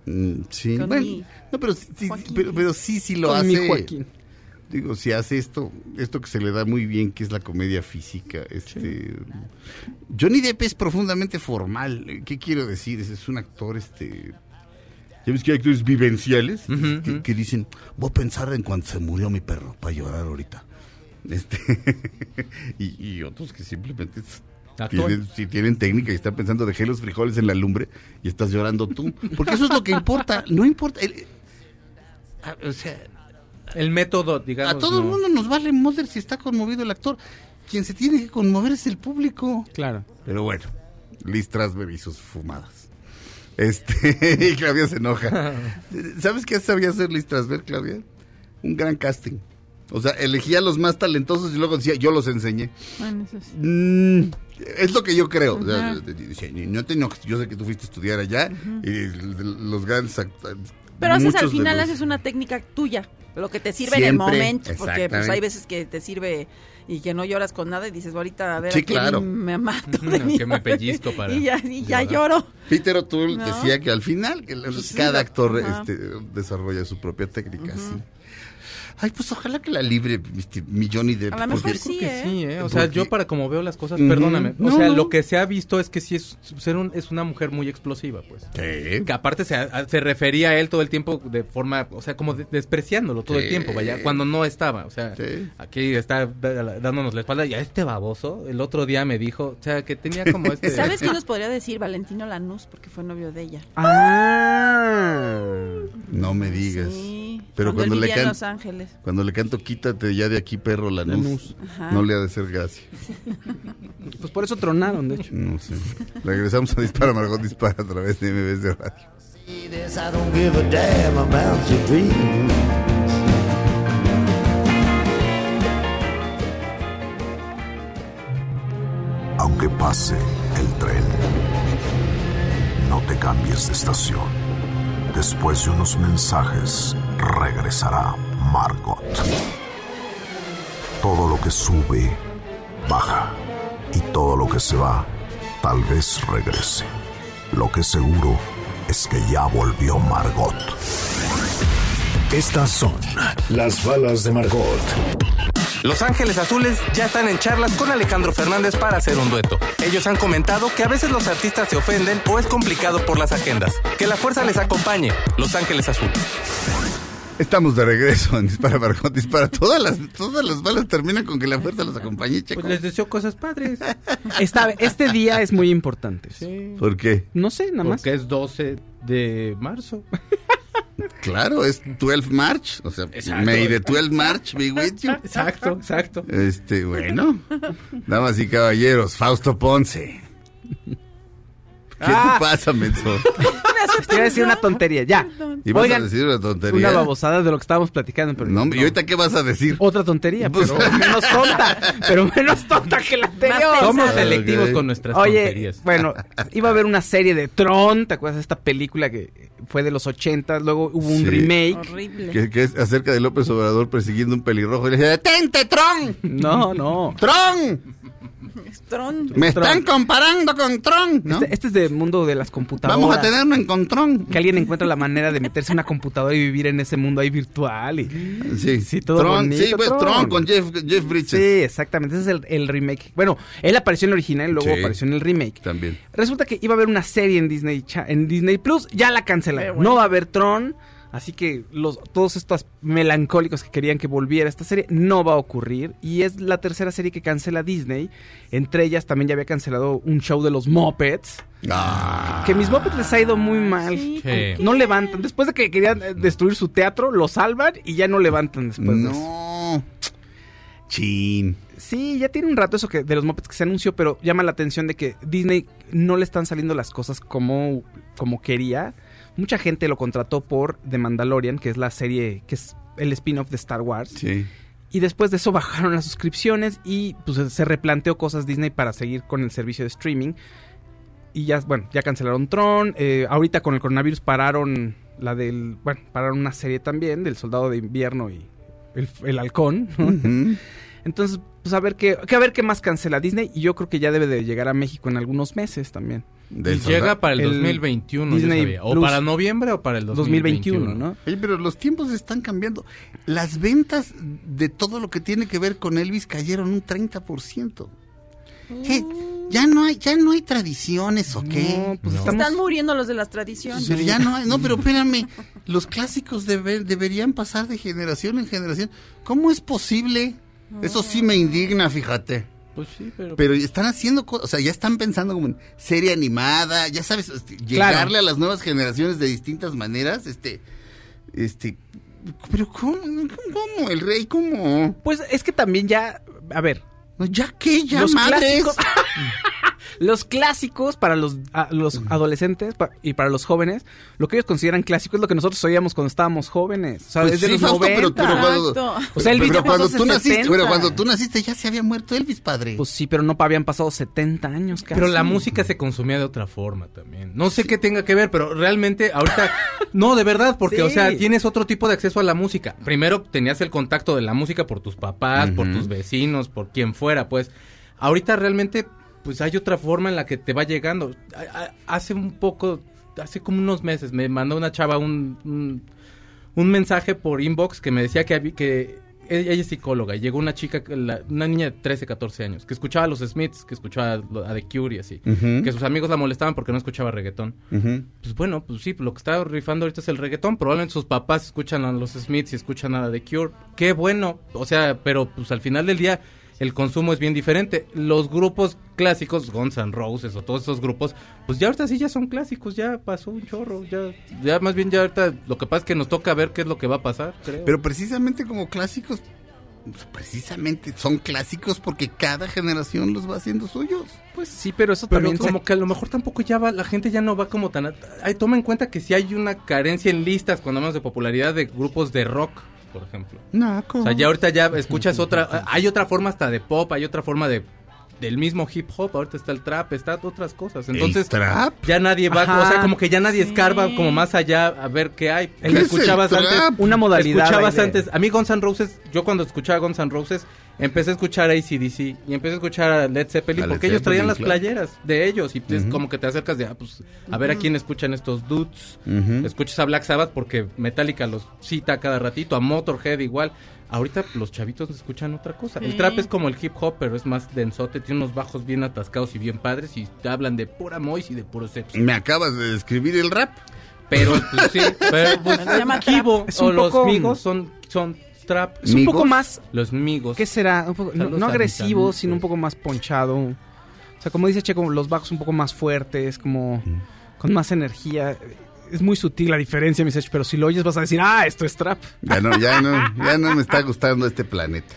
Mm, sí, Con bueno, mi no, pero, sí- pero, pero sí, sí lo Con hace. mi Joaquín. Digo, si hace esto, esto que se le da muy bien, que es la comedia física, este... Johnny Depp es profundamente formal. ¿Qué quiero decir? Es, es un actor, este... ¿Ya ves que hay actores vivenciales? Ujú, que, dicen, voy a pensar en cuando se murió mi perro, para llorar ahorita. Este... [laughs] y, y otros que simplemente... Tienen, si tienen técnica y están pensando, dejé los frijoles en la lumbre y estás llorando tú. Porque eso es lo que importa. No importa. el- o sea, el método, digamos. a todo el mundo nos vale moder si está conmovido el actor. Quien se tiene que conmover es el público. Claro. Pero bueno, Liz Strasberg y sus fumadas. Este, [laughs] y Claudia se enoja. [laughs] ¿Sabes qué sabía hacer Liz Strasberg, Claudia? Un gran casting. O sea, elegía a los más talentosos y luego decía, yo los enseñé. Bueno, eso sí. Mm, es lo que yo creo. O sea, no te enojes, yo sé que tú fuiste a estudiar allá y los grandes actores. Pero haces al final los- haces una técnica tuya, lo que te sirve en el momento, porque pues hay veces que te sirve y que no lloras con nada y dices, ahorita a ver Sí, claro. me mato. [laughs] De que me madre". pellizco para Y ya, y ya llorar. lloro. Peter O'Toole ¿No? decía que al final que cada actor este, desarrolla su propia técnica, sí. Ay, pues ojalá que la libre este, mi Johnny Depp. A lo mejor sí, que ¿eh? sí, ¿eh? O sea, Porque- yo para como veo las cosas, perdóname. O No, sea, no. lo que se ha visto es que sí es, ser un- es una mujer muy explosiva, pues. Sí. Que aparte se, a- se refería a él todo el tiempo de forma, o sea, como de- despreciándolo todo el tiempo, vaya, cuando no estaba. O sea, Sí. aquí está dándonos la espalda. Y a este baboso, el otro día me dijo, o sea, que tenía como este... [laughs] ¿Sabes quién nos podría decir? Valentino Lanús, porque fue novio de ella. Ah. No me digas. Sí, Pero cuando cuando le, vivía en can- Los Ángeles. Cuando le canto quítate ya de aquí, perro, la luz, Ajá. no le ha de ser gracia. [laughs] Pues por eso tronaron, de hecho. No sé. Regresamos a Dispara, Margot Dispara a través de MBS Radio. Aunque pase el tren, no te cambies de estación. Después de unos mensajes, regresará Margot. Todo lo que sube, baja. Y todo lo que se va, tal vez regrese. Lo que seguro es que ya volvió Margot. Estas son las balas de Margot. Los Ángeles Azules ya están en charlas con Alejandro Fernández para hacer un dueto. Ellos han comentado que a veces los artistas se ofenden o es complicado por las agendas. Que la fuerza les acompañe. Los Ángeles Azules. Estamos de regreso en Dispara, Margot Dispara. Todas las, todas las balas terminan con que la fuerza los acompañe, Checo. Pues les deseo cosas padres. [laughs] Esta- este día es muy importante. Sí. ¿Por qué? No sé, nada más. Porque es 12 de marzo. [laughs] Claro, es 12 March. O sea, Exacto. May the 12 March be with you. [laughs] Exacto, exacto. Este, bueno. Damas y caballeros, Fausto Ponce. ¿Qué Ah. te pasa, Menso? [laughs] Te iba a decir una tontería, ya. Y vas Oigan, a decir una tontería. Una babosada de lo que estábamos platicando. Pero No, hombre, ¿y ahorita qué vas a decir? Otra tontería, Pues- pero [laughs] menos tonta. Pero menos tonta que la anterior. Somos selectivos con nuestras Oye, tonterías. bueno, [laughs] iba a haber una serie de Tron, ¿te acuerdas de esta película que fue de los 80? Luego hubo un Sí. remake. Horrible. Que, que es acerca de López Obrador persiguiendo un pelirrojo. Y le dice, ¡detente, Tron! No, no. ¡Tron! Tron. Me están comparando con Tron, ¿no? Este, este es del mundo de las computadoras. Vamos a tener un encontrón. Que alguien encuentra la manera de meterse en una computadora y vivir en ese mundo ahí virtual. Y... Sí, Sí, todo Tron, bonito, sí, pues, Tron. Tron con Jeff, Jeff Bridges. Sí, exactamente. Ese es el, el remake. Bueno, él apareció en el original y luego Sí. apareció en el remake. También. Resulta que iba a haber una serie en Disney en Disney Plus, ya la cancelaron. No va a haber Tron, así que los todos estos melancólicos que querían que volviera esta serie no va a ocurrir y es la tercera serie que cancela Disney. Entre ellas también ya había cancelado un show de los Muppets. Ah. Que mis Muppets les ha ido muy mal. Sí. No levantan. Después de que querían eh, destruir su teatro, lo salvan y ya no levantan después de eso. No. Chin. Sí, ya tiene un rato eso que de los Muppets que se anunció, pero llama la atención de que Disney no le están saliendo las cosas como, como quería. Mucha gente lo contrató por The Mandalorian, que es la serie, que es el spin-off de Star Wars. Sí. Y después de eso [laughs] bajaron las suscripciones y pues se replanteó cosas Disney para seguir con el servicio de streaming. Y ya, bueno, ya cancelaron Tron. eh, ahorita con el coronavirus pararon la del, bueno, pararon una serie también del Soldado de Invierno y el, el Halcón. [laughs] Entonces, pues a ver qué, que a ver qué más cancela Disney y yo creo que ya debe de llegar a México en algunos meses también. Del llega soldado. para el, el 2021, yo Disney sabía. O Plus. para noviembre o para el 2021. 2021, ¿no? Oye, pero los tiempos están cambiando. Las ventas de todo lo que tiene que ver con Elvis cayeron un 30%. ¿Qué? ¿Ya no hay, ya no hay tradiciones o qué? No, pues No. estamos Están muriendo los de las tradiciones. Pero ya no hay, no, pero [laughs] espérame, los clásicos debe- deberían pasar de generación en generación. ¿Cómo es posible? Eso sí me indigna, fíjate. Pues sí, pero... Pero están haciendo cosas, o sea, ya están pensando como en serie animada, ya sabes, este, llegarle a las nuevas generaciones de distintas maneras, este, este, pero ¿cómo? ¿Cómo? ¿El rey cómo? Pues es que también ya, a ver, ¿Ya qué? ¿Ya los madres? clásicos, [laughs] los clásicos para los, a- los adolescentes pa- y para los jóvenes, lo que ellos consideran clásico es lo que nosotros oíamos cuando estábamos jóvenes. O sea, Pues es de sí, los Fausto, pero, 90. pero cuando, Exacto. O sea, Elvis pero ya pasó cuando tú naciste, 70. pero cuando tú naciste ya se había muerto Elvis, padre. Pues sí, pero no habían pasado 70 años casi. Pero la música se consumía de otra forma también. No sé qué tenga que ver, pero realmente ahorita... [laughs] No, de verdad, porque, Sí. o sea, tienes otro tipo de acceso a la música. Primero tenías el contacto de la música por tus papás, por tus vecinos, por quien fuera, pues. Ahorita realmente, pues hay otra forma en la que te va llegando. A- a- Hace un poco, hace como unos meses, me mandó una chava un, un, un mensaje por inbox que me decía que, había- que ella ella es psicóloga y llegó una chica, la- una niña de 13, 14 años, que escuchaba a los Smiths, que escuchaba a The Cure y así. Que sus amigos la molestaban porque no escuchaba reggaetón. Pues bueno, pues sí, lo que está rifando ahorita es el reggaetón. Probablemente sus papás escuchan a los Smiths y escuchan a The Cure. Qué bueno. O sea, pero pues al final del día el consumo es bien diferente. Los grupos clásicos, Guns N' Roses o todos esos grupos, pues ya ahorita sí ya son clásicos. Ya pasó un chorro. Ya, ya más bien ya ahorita lo que pasa es que nos toca ver qué es lo que va a pasar, creo. Pero precisamente como clásicos, precisamente son clásicos porque cada generación los va haciendo suyos. Pues sí, pero eso Pero también... como se- que a lo mejor tampoco ya va, la gente ya no va como tan... Ay, toma en cuenta que si hay una carencia en listas cuando hablamos de popularidad de grupos de rock, por ejemplo. Naco. O sea, ya ahorita ya escuchas otra... Hay otra forma hasta de pop, hay otra forma de del mismo hip hop, ahorita está el trap, está otras cosas. Entonces, ¿El trap? ya nadie va, Ajá. o sea, como que ya nadie Sí. escarba como más allá a ver qué hay. ¿Qué es el escuchabas trap? antes Una modalidad Escuchabas de- antes, a mí Guns N' Roses, yo cuando escuchaba Guns N' Roses, empecé a escuchar ACDC y empecé a escuchar a Led Zeppelin A Led porque ellos traían las claro. playeras de ellos y es Ujú. como que te acercas de, ah, pues, a ver a quién escuchan estos dudes. Ujú. Escuchas a Black Sabbath porque Metallica los cita cada ratito, a Motorhead igual. Ahorita los chavitos escuchan otra cosa. El trap es como el hip hop, pero es más densote, tiene unos bajos bien atascados y bien padres y te hablan de pura mois y de puro sexo. Me acabas de describir el rap. Pero pues, sí, [laughs] pero pues Se llama Kibo o los poco- migos son son trap. Es un poco más... Los migos. ¿Qué será? Un poco- no, agresivo, amigos. sino un poco más ponchado. O sea, como dice Checo, los bajos un poco más fuertes, como con más energía. Es muy sutil la diferencia, mis pero si lo oyes vas a decir, ah, esto es trap. Ya no, ya no, ya no me está [laughs] gustando este planeta.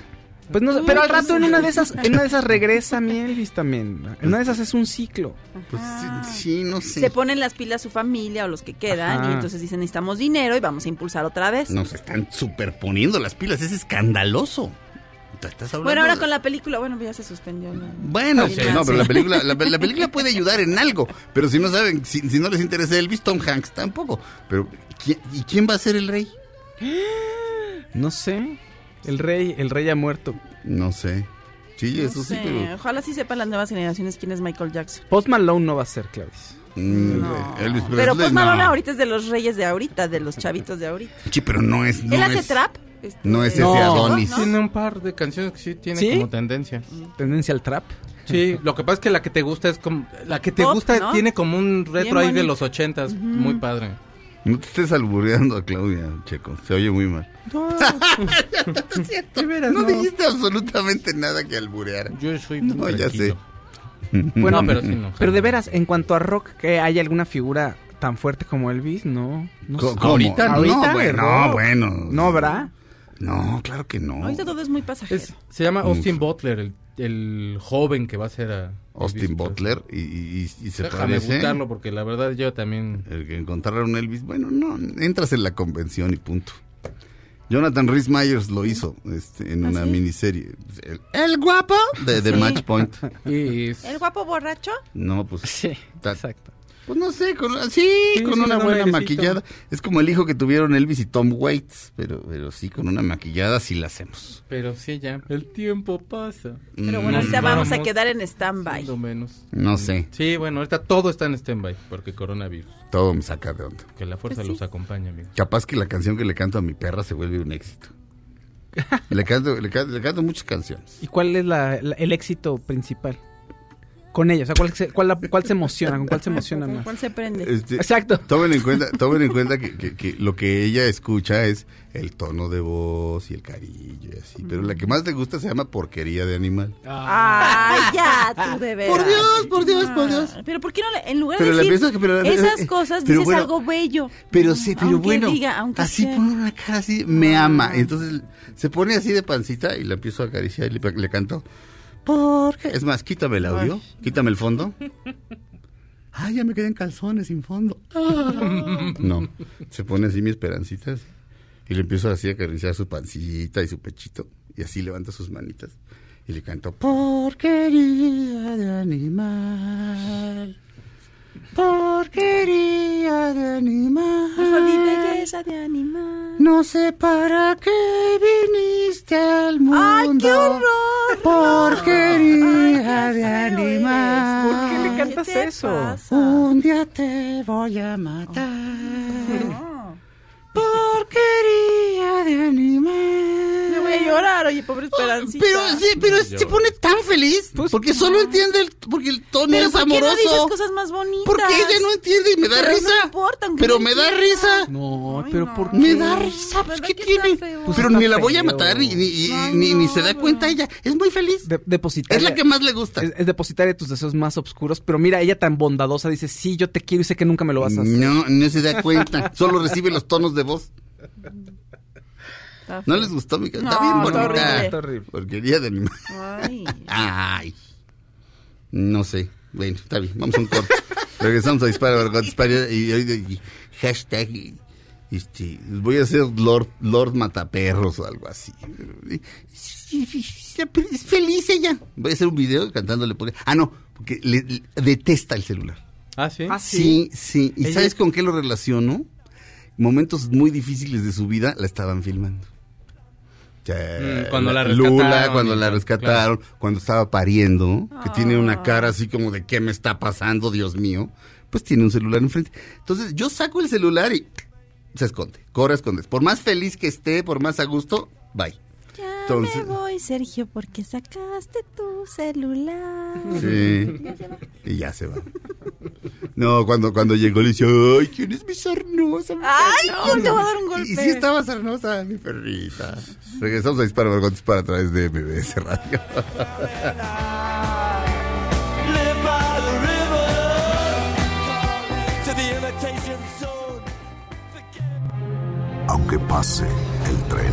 Pues no pero al rato en una de esas, en una de esas regresa mi Elvis también. En una de esas es un ciclo. Pues sí, sí, no sé. Se ponen las pilas su familia o los que quedan Ajá. y entonces dicen necesitamos dinero y vamos a impulsar otra vez. Nos están superponiendo las pilas, es escandaloso. Estás Bueno, ahora de- con la película, bueno, ya se suspendió. ¿no? Bueno, Sí, sí. no, pero la [laughs] película, la, la película puede ayudar en algo. Pero si no saben, si, si no les interesa Elvis, Tom Hanks tampoco. Pero, ¿quién- ¿y quién va a ser el rey? No sé. El rey, el rey ha muerto. No sé. Sí, No eso sí, sé, pero. Ojalá sí sepan las nuevas generaciones quién es Michael Jackson. Post Malone no va a ser, Claudius. mm, No. Elvis Pero Presley, pues Malone no. ahorita es de los reyes de ahorita, de los chavitos de ahorita. Sí, pero no es. No ¿Él hace es- trap? Este, No es ese No. Adonis. Tiene un par de canciones que sí tienen ¿Sí? como tendencia. Tendencia al trap. Sí, lo que pasa es que la que te gusta es como... La que te Pop, gusta ¿no? tiene como un Bien retro ahí de bonito. los ochentas. Muy padre. No te estés albureando a Claudia, Checo. Se oye muy mal. [laughs] De veras, No, no. dijiste absolutamente nada que albureara. Yo soy muy No, ya sé. [laughs] Bueno, No, pero sí, no. Pero de veras, en cuanto a rock, que hay alguna figura tan fuerte como Elvis, no. no ¿Cómo? sé. Ahorita, ahorita, no, bueno, no, bueno. No habrá. No, claro que no. Ahorita todo es muy pasajero. Es- se llama Austin Butler, el, el joven que va a ser a... Austin Elvis Butler y, y- y se Déjame parece. buscarlo porque la verdad yo también... El que encontraron Elvis, bueno, no, entras en la convención y punto. Jonathan Rhys Myers lo hizo este, en ¿Ah, una sí? miniserie. El, el guapo de, de Sí. Match Point. [laughs] Y es- ¿El guapo borracho? No, pues. Sí, exacto. Pues no sé, con, sí, Sí, con sí, una un buena airecito. maquillada. Es como el hijo que tuvieron Elvis y Tom Waits, pero, pero sí, con una maquillada sí la hacemos. Pero sí, ya. El tiempo pasa. Pero Mm, bueno, ahorita vamos a quedar en stand-by. Menos. No sé, Sí, bueno, ahorita todo está en stand-by porque coronavirus. todo me saca de onda. Que la fuerza Pues sí. los acompañe, amigo. Capaz que la canción que le canto a mi perra se vuelve un éxito. [laughs] le, canto, le, canto, le canto muchas canciones. ¿Y cuál es la- la- el éxito principal? Con ella, o sea, ¿cuál se, cuál, la- cuál se emociona? ¿Con cuál se emociona ¿Con más? cuál se prende? Este, Exacto. Tomen en cuenta, tomen en cuenta que, que- que lo que ella escucha es el tono de voz y el cariño y así. Pero la que más le gusta se llama porquería de animal. Ay, ya, tú de veras. Por Dios, por Dios, por Dios. Ah, Pero ¿por qué no le, en lugar Pero de decir pero la- esas cosas, pero dices bueno, algo bello? Pero sí, pero Aunque bueno, diga, aunque así sea. pone una cara así, me ama. Entonces se pone así de pancita y la empiezo a acariciar y le, le canto. ¿Por qué? Es más, quítame el audio, quítame el fondo. [laughs] Ay, ya me quedé en calzones sin fondo. Ah. No, se pone así mi esperancita así, y le empiezo así a acariciar su pancita y su pechito y así levanta sus manitas y le canto porquería de animal. Porquería de animal. De belleza de animal. No sé para qué viniste al mundo. ¡Ay, qué horror! Porquería de Ay, qué feo animal. ¿Por qué le ¿Qué cantas eso? pasa? Un día te voy a matar. Porquería de animal. Me voy a llorar, oye, pobre Esperancita. Pero, sí, pero se pone tan feliz porque solo entiende el, porque el tono Pero es ¿por qué no amoroso. dices cosas más bonitas? porque ella no entiende y me da Pero risa. no importa, pero no me da risa. No, Ay, pero no. ¿por qué? Me da risa, pues ¿Verdad ¿qué tiene? feo? Pero Pues ni la voy a matar y, ni, y- Ay, ni, ni no, se da no. cuenta ella. Es muy feliz. De- depositar. es la que más le gusta. Es, es depositar tus deseos más oscuros, pero mira, ella tan bondadosa dice, sí, yo te quiero y sé que nunca me lo vas a hacer. No, no se da cuenta. [laughs] Solo recibe los tonos de voz. ¿No les gustó mi canción? No, Está bien bonita. Está horrible. Porquería de animal. Ay. Ay. No sé. Bueno, está bien. Vamos a un corte. Regresamos a Dispara, Dispara. Y, y- y- hashtag. y- Este, voy a hacer Lord, Lord Mataperros o algo así. Es feliz ella. Voy a hacer un video cantándole por... Ah, no, porque le- le- detesta el celular. Ah, sí. Ah, Sí, sí. ¿Y Ella- sabes con qué lo relaciono? Momentos muy difíciles de su vida la estaban filmando. O sea, Mm, cuando la Lula, rescataron cuando y la rescataron, cuando estaba pariendo, que tiene una cara así como de ¿qué me está pasando, Dios mío? Pues tiene un celular enfrente. Entonces yo saco el celular y se esconde, corre a escondes. Por más feliz que esté, por más a gusto, bye. Entonces- me voy, Sergio, porque sacaste tu celular. Sí. Y ya se va. No, cuando, cuando llegó le decía, ay, ¿quién es mi sarnosa? mi Ay, sarnosa?" yo te voy a dar un golpe. Y, y sí estaba sarnosa, mi perrita. Regresamos a Dispara, Margot Dispara a través de MBS Radio. Aunque pase el tren,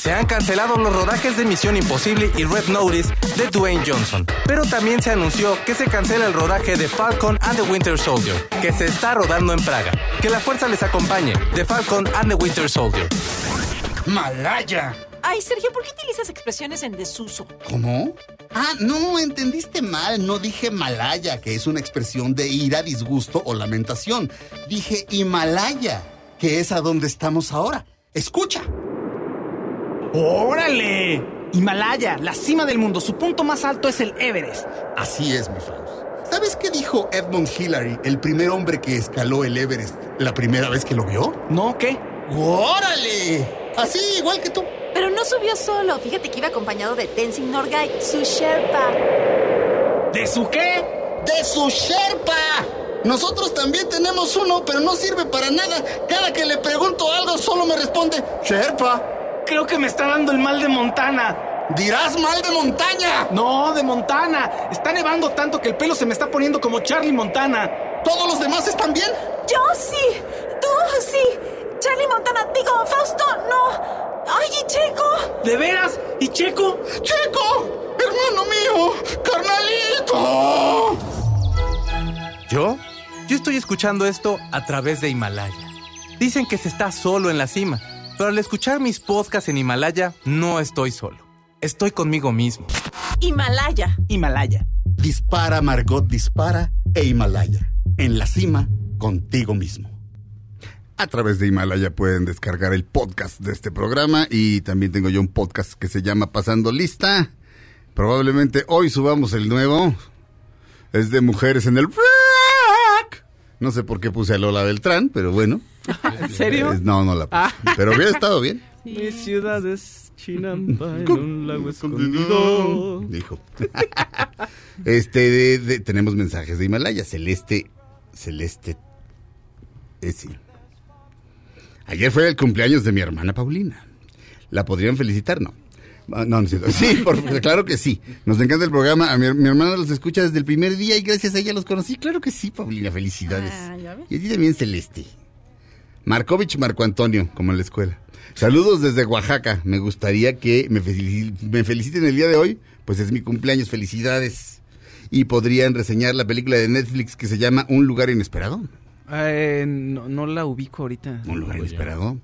Se han cancelado los rodajes de Misión Imposible y Red Notice de Dwayne Johnson. Pero también se anunció que se cancela el rodaje de Falcon and the Winter Soldier, que se está rodando en Praga. Que la fuerza les acompañe, de Falcon and the Winter Soldier. Malaya. Ay, Sergio, ¿por qué utilizas expresiones en desuso? ¿Cómo? Ah, no, entendiste mal. No dije Malaya, que es una expresión de ira, disgusto o lamentación. Dije Himalaya, que es a donde estamos ahora. Escucha. ¡Órale! Himalaya, la cima del mundo. Su punto más alto es el Everest. Así es, mi Faust. ¿Sabes qué dijo Edmund Hillary, el primer hombre que escaló el Everest, la primera vez que lo vio? ¿No? ¿Qué? ¡Órale! Así, igual que tú. Pero no subió solo. Fíjate que iba acompañado de Tenzin Norgay, su Sherpa. ¿De su qué? ¡De su Sherpa! Nosotros también tenemos uno, pero no sirve para nada. Cada que le pregunto algo, solo me responde Sherpa. Creo que me está dando el mal de Montana. Dirás mal de montaña. No, de Montana. Está nevando tanto que el pelo se me está poniendo como Charlie Montana. ¿Todos los demás están bien? Yo sí. Tú sí. Charlie Montana, digo, Fausto, no. Ay, y Checo. ¿De veras? ¿Y Checo? ¡Checo! ¡Hermano mío! ¡Carnalito! ¿Yo? Yo estoy escuchando esto a través de Himalaya. Dicen que se está solo en la cima, pero al escuchar mis podcasts en Himalaya, no estoy solo. Estoy conmigo mismo. Himalaya. Himalaya. Dispara, Margot, dispara e Himalaya. En la cima, contigo mismo. A través de Himalaya pueden descargar el podcast de este programa y también tengo yo un podcast que se llama Pasando Lista. Probablemente hoy subamos el nuevo. Es de mujeres en el. No sé por qué puse a Lola Beltrán, pero bueno. [laughs] ¿En serio? Es- no, no la puse. [laughs] Pero hubiera estado bien. Mi ciudad es Chinampa en un lago escondido. Dijo. [laughs] Este, de- de- tenemos mensajes de Himalaya. Celeste, Celeste, eh, sí. Ayer fue el cumpleaños de mi hermana Paulina. ¿La podrían felicitar? No. Ah, No, no es cierto. [laughs] Sí, por- claro que sí. Nos encanta el programa. A mi, mi hermana los escucha desde el primer día y gracias a ella los conocí. Claro que sí, Paulina. Felicidades. Ah, ¿ya ves? Y a ti también, Celeste. Markovich Marco Antonio, como en la escuela. Saludos desde Oaxaca. Me gustaría que me, felici- me feliciten el día de hoy, pues es mi cumpleaños. Felicidades. Y podrían reseñar la película de Netflix que se llama Un lugar inesperado. Eh, no, no la ubico ahorita. Un lugar inesperado.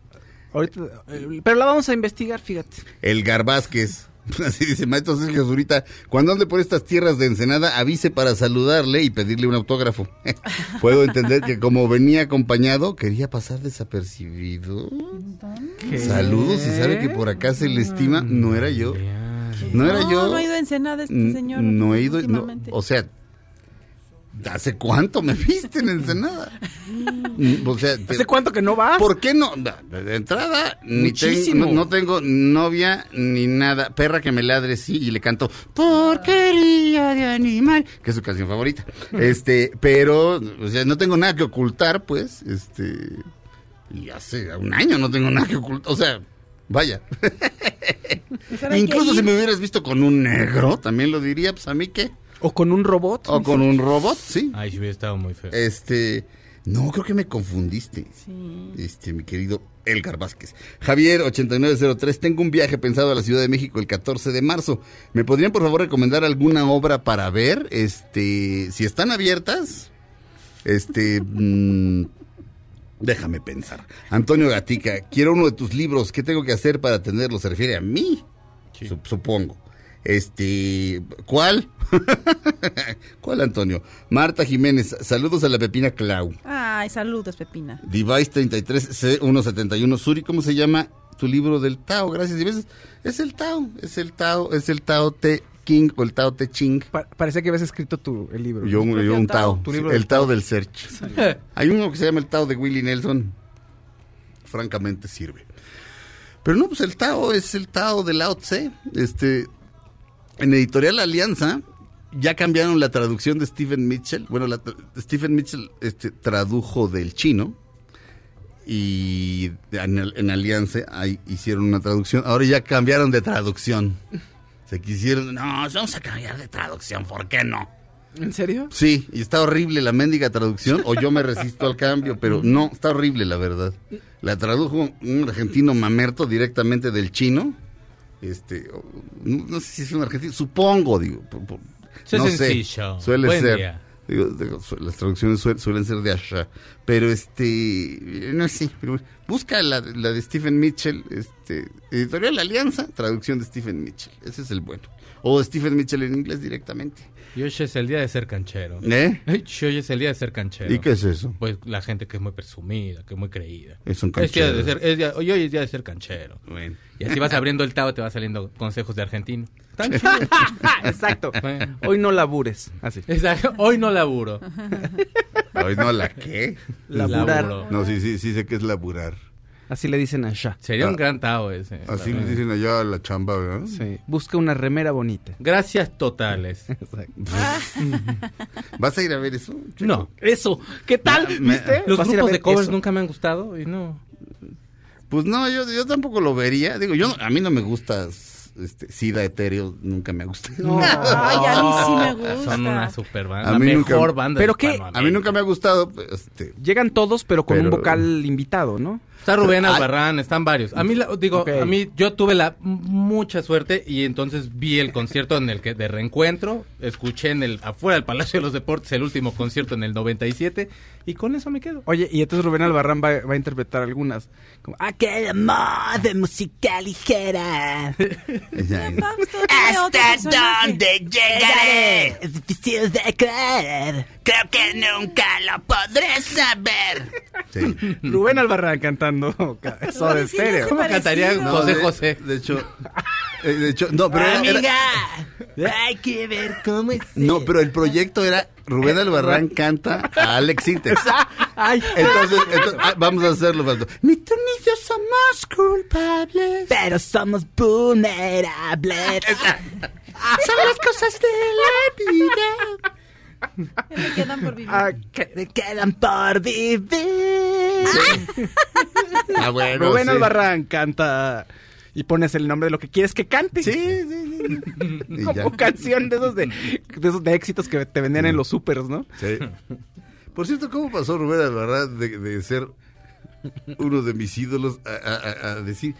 Ahorita, eh, pero la vamos a investigar, fíjate. El Garbásquez. [laughs] Así dice Maestro Sergio Zurita. Cuando ande por estas tierras de Ensenada, avise para saludarle y pedirle un autógrafo. [laughs] Puedo entender que como venía acompañado, quería pasar desapercibido. ¿Qué? Saludos y sabe que por acá se le estima. No era yo. No era yo. No ha ido a Ensenada este señor. No he ido. no, o sea, ¿hace cuánto me [laughs] viste en Ensenada? Mm, o sea, te- ¿Hace cuánto que no vas? ¿Por qué no? De entrada, ni tengo, Muchísimo. no, no tengo novia ni nada. Perra que me ladre, sí, y le canto Porquería de animal, que es su canción favorita. [laughs] Este, pero, o sea, no tengo nada que ocultar, pues, este, y hace un año no tengo nada que ocultar, o sea, vaya. [laughs] Incluso si me hubieras visto con un negro, también lo diría, pues a mí qué. O con un robot. O con un robot, sí. Ay, si hubiera estado muy feo. Este, no, creo que me confundiste. Sí. Este, mi querido Elgar Vázquez. Javier 8903, tengo un viaje pensado a la Ciudad de México el 14 de marzo. ¿Me podrían por favor recomendar alguna obra para ver? Este, si están abiertas, este, mm, déjame pensar. Antonio Gatica, quiero uno de tus libros. ¿Qué tengo que hacer para tenerlo? Se refiere a mí, Sup- supongo. Este, ¿cuál? [laughs] ¿Cuál, Antonio? Marta Jiménez, saludos a la Pepina Clau. Ay, saludos, Pepina. Device 33C171. Suri, ¿cómo se llama tu libro del Tao? Gracias. Y ves, es el Tao, es el Tao, es el Tao Te King o el Tao Te Ching. Pa- parece que habías escrito tu, el libro. Yo, un- yo un Tao, Tu sí, libro el Tao del Search. [laughs] Hay uno que se llama el Tao de Willie Nelson. Francamente sirve. Pero no, pues el Tao es el Tao de Lao Tse. Este, en Editorial Alianza ya cambiaron la traducción de Stephen Mitchell. Bueno, la Stephen Mitchell este, tradujo del chino y en, Alianza ahí hicieron una traducción. Ahora ya cambiaron de traducción. Se quisieron, no, vamos a cambiar de traducción, ¿por qué no? ¿En serio? Sí, y está horrible la mendiga traducción, o yo me resisto al cambio, pero no, está horrible la verdad. La tradujo un argentino mamerto directamente del chino. Este, no, sé si es un argentino, supongo, digo. por- por- Eso es no sé, suele Buen ser. día. Digo, digo, su- las traducciones suel- suelen ser de allá. Pero este, no sé, pero busca la, la de Stephen Mitchell, este, Editorial Alianza, traducción de Stephen Mitchell. Ese es el bueno. O Stephen Mitchell en inglés directamente. Y hoy es el día de ser canchero. ¿Eh? Hoy es el día de ser canchero. ¿Y qué es eso? Pues la gente que es muy presumida, que es muy creída. Es un Es día de canchero. ser- es día- hoy, hoy es día de ser canchero. Bueno. Y así vas abriendo el tao, te va saliendo consejos de argentino. Tan [laughs] chido. [laughs] Exacto. Bueno. Hoy no labures. Así. Exacto. Hoy no laburo. Hoy no, ¿la qué? Laburar. Laburo. No, sí, sí, sí sé que es laburar. Así le dicen allá. Sería un Ah. gran tao ese. Así le dicen allá a la chamba, ¿verdad? Sí. Busca una remera bonita. Gracias totales. [laughs] [laughs] ¿Vas a ir a ver eso? No. Eso. ¿Qué tal? Me- ¿Viste? Los grupos de covers eso. nunca me han gustado y no. Pues no, yo, yo tampoco lo vería. Digo, yo no- a mí no me gusta este, Sida Etéreo, nunca me gusta. Ay, a mí sí me gusta. Son una super banda. A La mí mejor nunca- banda ¿Pero de qué? A mí nunca me ha gustado. pues, Este, Llegan todos, pero con un vocal invitado, ¿no? Está Rubén Ay. Albarrán, están varios. A mí, la- digo, a mí yo tuve la mucha suerte y entonces vi el concierto en el que de reencuentro, escuché en el afuera del Palacio de los Deportes el último concierto en el 97 y con eso me quedo. Oye, y entonces Rubén Albarrán va, va a interpretar algunas. Como, aquel amor de música ligera. [laughs] otro personaje. llegaré? Es difícil de creer. Creo que nunca lo podré saber. sí. Rubén Albarrán cantando eso de sí, estéreo. ¿Cómo cantaría No, José de- José? De hecho, eh, de hecho, no, pero era- era- hay que ver cómo es. no, pero el proyecto era Rubén Albarrán canta a Alex Sintex. [laughs] Entonces, entonces, ah, vamos a hacerlo. Ni tú ni yo somos culpables. Pero somos vulnerables. [laughs] Son las cosas de la vida. Me quedan por vivir. Ah, que me quedan por vivir. Ah, bueno, Rubén sí. Albarrán canta y pones el nombre de lo que quieres que cante. Sí, [laughs] sí, sí. Como ya. canción de esos de, de esos de éxitos que te vendían en los supers, ¿no? Sí. Por cierto, ¿cómo pasó Rubén Albarrán de, de ser uno de mis ídolos a, a- a- a decir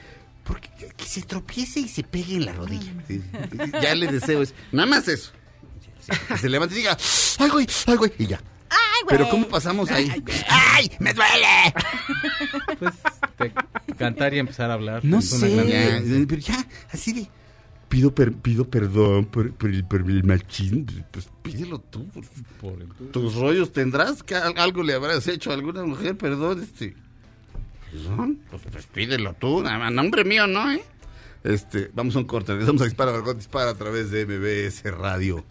porque que se tropiece y se pegue en la rodilla? Sí. Ya le deseo eso. Nada más eso. Que se levante y diga, ¡ay, güey! ¡ay, güey! Y ya. Ay, güey. Pero ¿cómo pasamos ahí? ¡Ay! ¡Me duele! [laughs] Pues cantar y empezar a hablar. No es una sé. gran- Ya, pero ya, así de. Pido, per- pido perdón por, por el, por el machismo. Pues pídelo tú. Por el- tus rollos tendrás que al- algo le habrás hecho a alguna mujer, perdón, este. Perdón, pues, pues pídelo tú, nombre mío, ¿no? Eh? Este, vamos a un corte, regresamos a Dispara, Margot Dispara a través de MBS Radio.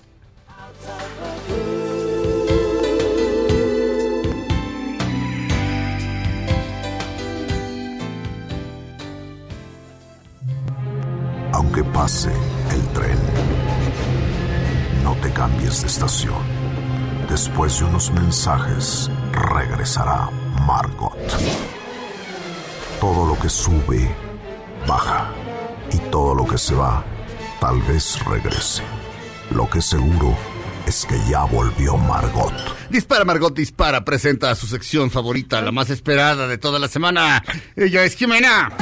Aunque pase el tren, no te cambies de estación. Después de unos mensajes, regresará Margot. Todo lo que sube, baja. Y todo lo que se va, tal vez regrese. Lo que seguro es que ya volvió Margot. Dispara, Margot Dispara presenta a su sección favorita, la más esperada de toda la semana. Ella es Jimena.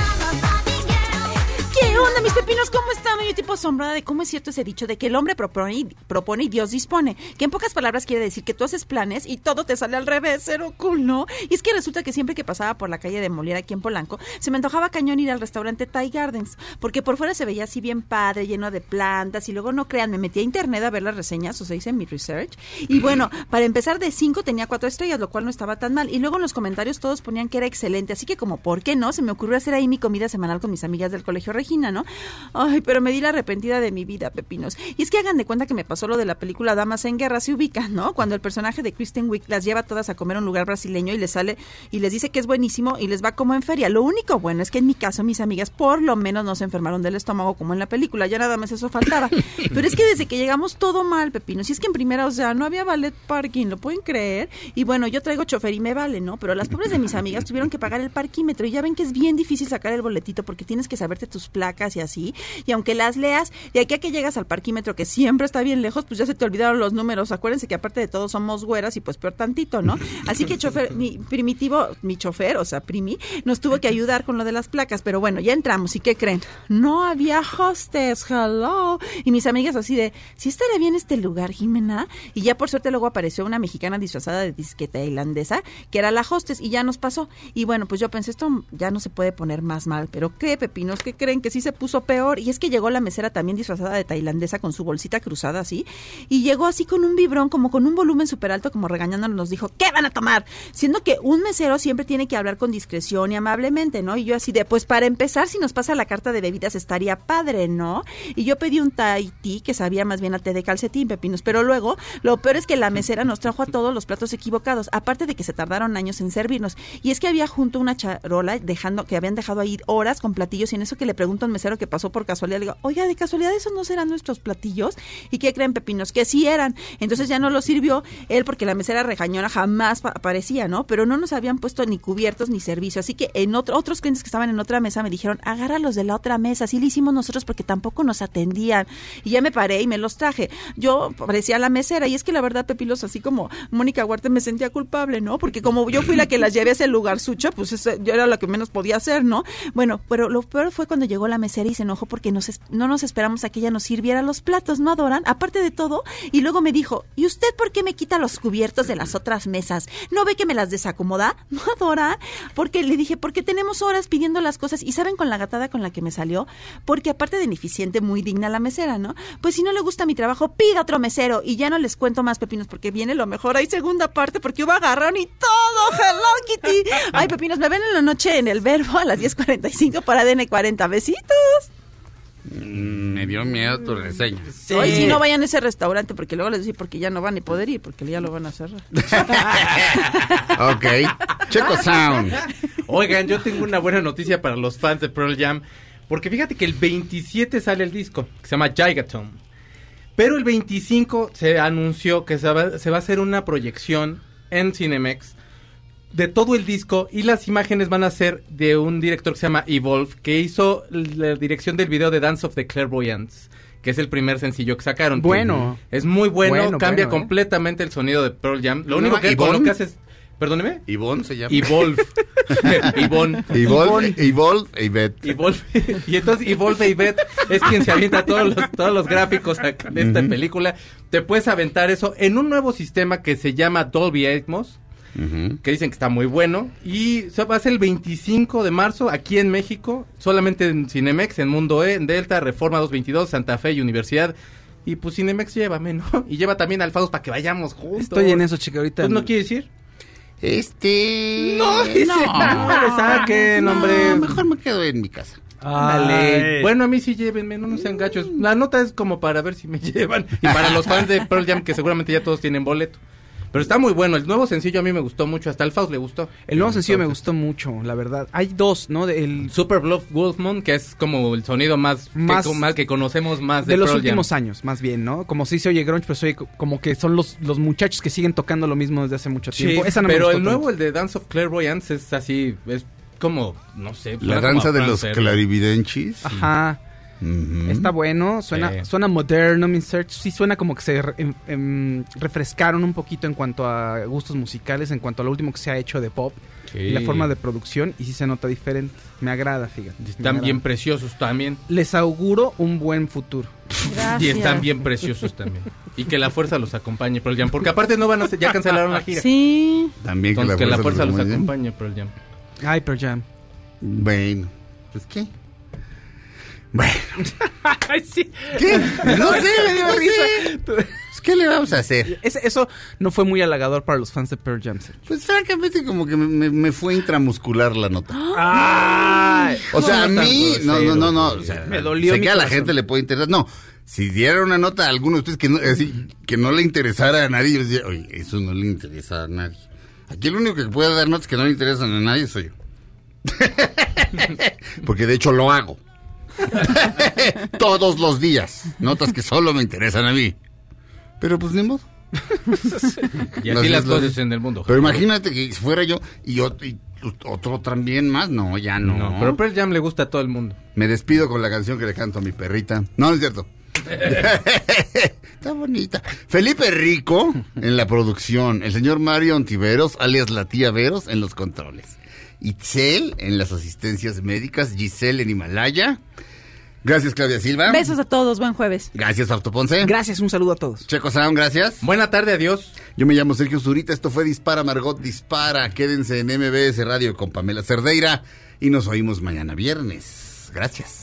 ¿Qué onda, mis pepinos? ¿Cómo están? Yo tipo asombrada de cómo es cierto ese dicho de que el hombre propone y, propone y Dios dispone. Que en pocas palabras quiere decir que tú haces planes y todo te sale al revés, cero cool, ¿no? Y es que resulta que siempre que pasaba por la calle de Moliera aquí en Polanco, se me antojaba cañón ir al restaurante Thai Gardens, porque por fuera se veía así bien padre, lleno de plantas, y luego no crean, me metí a internet a ver las reseñas, o se dice mi research, y bueno, [clears throat] para empezar de cinco tenía cuatro estrellas, lo cual no estaba tan mal, y luego en los comentarios todos ponían que era excelente, así que como, ¿por qué no? Se me ocurrió hacer ahí mi comida semanal con mis amigas del Colegio Regina, ¿no? ¿No? Ay, pero me di la arrepentida de mi vida, pepinos. Y es que hagan de cuenta que me pasó lo de la película Damas en Guerra, se ubica, ¿no? Cuando el personaje de Kristen Wiig las lleva todas a comer a un lugar brasileño y les sale y les dice que es buenísimo y les va como en feria. Lo único bueno es que en mi caso mis amigas por lo menos no se enfermaron del estómago como en la película, ya nada más eso faltaba. [laughs] Pero es que desde que llegamos todo mal, pepinos. Y es que en primera, o sea, no había ballet parking, ¿lo pueden creer? Y bueno, yo traigo chofer y me vale, ¿no? Pero las pobres de mis amigas tuvieron que pagar el parquímetro y ya ven que es bien difícil sacar el boletito porque tienes que saberte tus placas y así. Y aunque las leas, de aquí a que llegas al parquímetro, que siempre está bien lejos, pues ya se te olvidaron los números. Acuérdense que aparte de todo somos güeras y pues peor tantito, ¿no? [laughs] Así que chofer, mi primitivo, mi chofer, o sea, primi, nos tuvo que ayudar con lo de las placas. Pero bueno, ya entramos. ¿Y qué creen? No había hostes, hello. Y mis amigas así de, ¿sí estaría bien este lugar, Jimena? Y ya por suerte luego apareció una mexicana disfrazada de disqueta tailandesa, que era la hostes, y ya nos pasó. Y bueno, pues yo pensé, esto ya no se puede poner más mal. Pero ¿qué, pepinos? ¿Qué creen? Que sí se puso peor. Y es que llegó la mesera también disfrazada de tailandesa con su bolsita cruzada así. Y llegó así con un vibrón, como con un volumen súper alto, como regañándonos, nos dijo, ¿qué van a tomar? Siendo que un mesero siempre tiene que hablar con discreción y amablemente, ¿no? Y yo así de, pues para empezar, si nos pasa la carta de bebidas estaría padre, ¿no? Y yo pedí un tea que sabía más bien a té de calcetín, pepinos. Pero luego, lo peor es que la mesera nos trajo a todos los platos equivocados, aparte de que se tardaron años en servirnos. Y es que había junto una charola dejando, que habían dejado ahí horas con platillos, y en eso que le pregunto a un que pasó por casualidad, le digo, oiga, de casualidad esos no serán nuestros platillos. ¿Y qué creen, pepinos? Que sí eran. Entonces ya no los sirvió él porque la mesera regañona jamás pa- aparecía, ¿no? Pero no nos habían puesto ni cubiertos ni servicio. Así que en otro, otros clientes que estaban en otra mesa me dijeron, agárralos de la otra mesa. Así lo hicimos nosotros porque tampoco nos atendían. Y ya me paré y me los traje. Yo parecía la mesera. Y es que la verdad, Pepilos, así como Mónica Huarte me sentía culpable, ¿no? Porque como yo fui la que las llevé a ese lugar sucho, pues yo era la que menos podía hacer, ¿no? Bueno, pero lo peor fue cuando llegó la mesera y se enojó porque nos no nos esperamos a que ella nos sirviera los platos, ¿no adoran? Aparte de todo. Y luego me dijo, ¿y usted por qué me quita los cubiertos de las otras mesas? ¿No ve que me las desacomoda? [laughs] ¿No adora? Porque le dije, porque tenemos horas pidiendo las cosas. ¿Y saben con la gatada con la que me salió? Porque aparte de ineficiente, muy digna la mesera, ¿no? Pues si no le gusta mi trabajo, pida otro mesero. Y ya no les cuento más, pepinos, porque viene lo mejor. Hay segunda parte, porque hubo agarrón y todo. Hello, Kitty. Ay, pepinos, me ven en la noche en el verbo a las 10.45 para DN40. Besitos. Mm, Me dio miedo tu reseña. Hoy si no vayan a ese restaurante, porque luego les decía porque ya no van ni poder ir, porque ya lo van a cerrar. [laughs] Ok. Checo Sound. Oigan, yo tengo una buena noticia para los fans de Pearl Jam. Porque fíjate que el 27 sale el disco, que se llama Gigaton. Pero el 25 se anunció que se va, se va a hacer una proyección en Cinemex de todo el disco y las imágenes van a ser de un director que se llama Evolve, que hizo la dirección del video de Dance of the Clairvoyants, que es el primer sencillo que sacaron. que Bueno. Es muy bueno, Bueno, cambia bueno, ¿eh? completamente el sonido de Pearl Jam. Lo ¿Se único que, con lo Yvonne? que hace es... Perdóneme. Ivonne se llama. Evolve. [laughs] Ivonne. Evolve, Evolve e Ivette. Evolve. [laughs] Y entonces Evolve y Beth es quien se avienta todos los, todos los gráficos acá de esta Ujú. película. Te puedes aventar eso en un nuevo sistema que se llama Dolby Atmos, Que dicen que está muy bueno. Y se va a ser el 25 de marzo aquí en México, solamente en Cinemex, en Mundo E, en Delta, Reforma 222, Santa Fe y Universidad. Y pues Cinemex llévame, ¿no? [laughs] Y lleva también al Faust para que vayamos juntos. Estoy en eso, chica, ahorita. Pues no quiere decir. Este. No, dice, no, le saquen, hombre. Mejor me quedo en mi casa. Ándale. Bueno, a mí sí llévenme, no, no sean gachos. La nota es como para ver si me [laughs] llevan. Y para los fans de Pearl Jam, que seguramente ya todos tienen boleto. Pero está muy bueno. El nuevo sencillo a mí me gustó mucho. Hasta el Faust le gustó. El nuevo sencillo me gustó mucho, la verdad. Hay dos, ¿no? El, Super Bluff Wolfman, que es como el sonido más, Más- que, más que conocemos más de, de los Pearl Jam. últimos años, más bien, ¿no? Como si se oye grunge, pero co- como que son los, los muchachos que siguen tocando lo mismo desde hace mucho Sí, tiempo. Esa no me pero gustó el nuevo, tanto. el de Dance of Clairvoyance, es así, es como, no sé. La danza de los clarividenchis. Ajá. Está bueno, suena, Sí. suena moderno, mi search. Sí suena como que se re- em- em, refrescaron un poquito en cuanto a gustos musicales, en cuanto a lo último que se ha hecho de pop Sí. y la forma de producción. Y sí se nota diferente. Me agrada, fíjate. Están agrada. bien preciosos también. Les auguro un buen futuro. Y están bien preciosos también. Y que la fuerza los acompañe, Pearl Jam. Porque aparte no van a hacer, ya cancelaron la gira. Sí. También que Entonces, la que la fuerza los los acompañe. acompañe, Pearl Jam. Ay, Pearl Jam. Bueno, pues qué. Bueno, [laughs] Ay, sí. ¿qué? No sé, me dio No risa. ¿Qué le vamos a hacer? Eso no fue muy halagador para los fans de Pearl Jam. Sergio. Pues francamente como que me, fue intramuscular la nota. Ay, O sea, a mí, no, no, no, no. o sea, Me dolió Sé que a la gente le puede interesar. No, si diera una nota a alguno de ustedes que no, así, que no le interesara a nadie, yo decía, oye, eso no le interesa a nadie. Aquí el único que puede dar notas que no le interesan a nadie soy yo. [laughs] Porque de hecho lo hago. [laughs] Todos los días. Notas que solo me interesan a mí. Pero pues ni modo. Y así Las- las cosas en el mundo. Pero imagínate que fuera yo y, ot- y otro también más. No, ya no. No, pero Pearl Jam le gusta a todo el mundo. Me despido con la canción que le canto a mi perrita. No, no es cierto. [laughs] Está bonita. Felipe Rico en la producción. El señor Mario Ontiveros, alias la tía Veros, en los controles. Itzel en las asistencias médicas. Giselle en Himalaya. Gracias, Claudia Silva. Besos a todos, buen jueves. Gracias, Fausto Ponce. Gracias, un saludo a todos. Checo Sound, gracias. Buena tarde, adiós. Yo me llamo Sergio Zurita, esto fue Dispara Margot Dispara. Quédense en MBS Radio con Pamela Cerdeira y nos oímos mañana viernes. Gracias.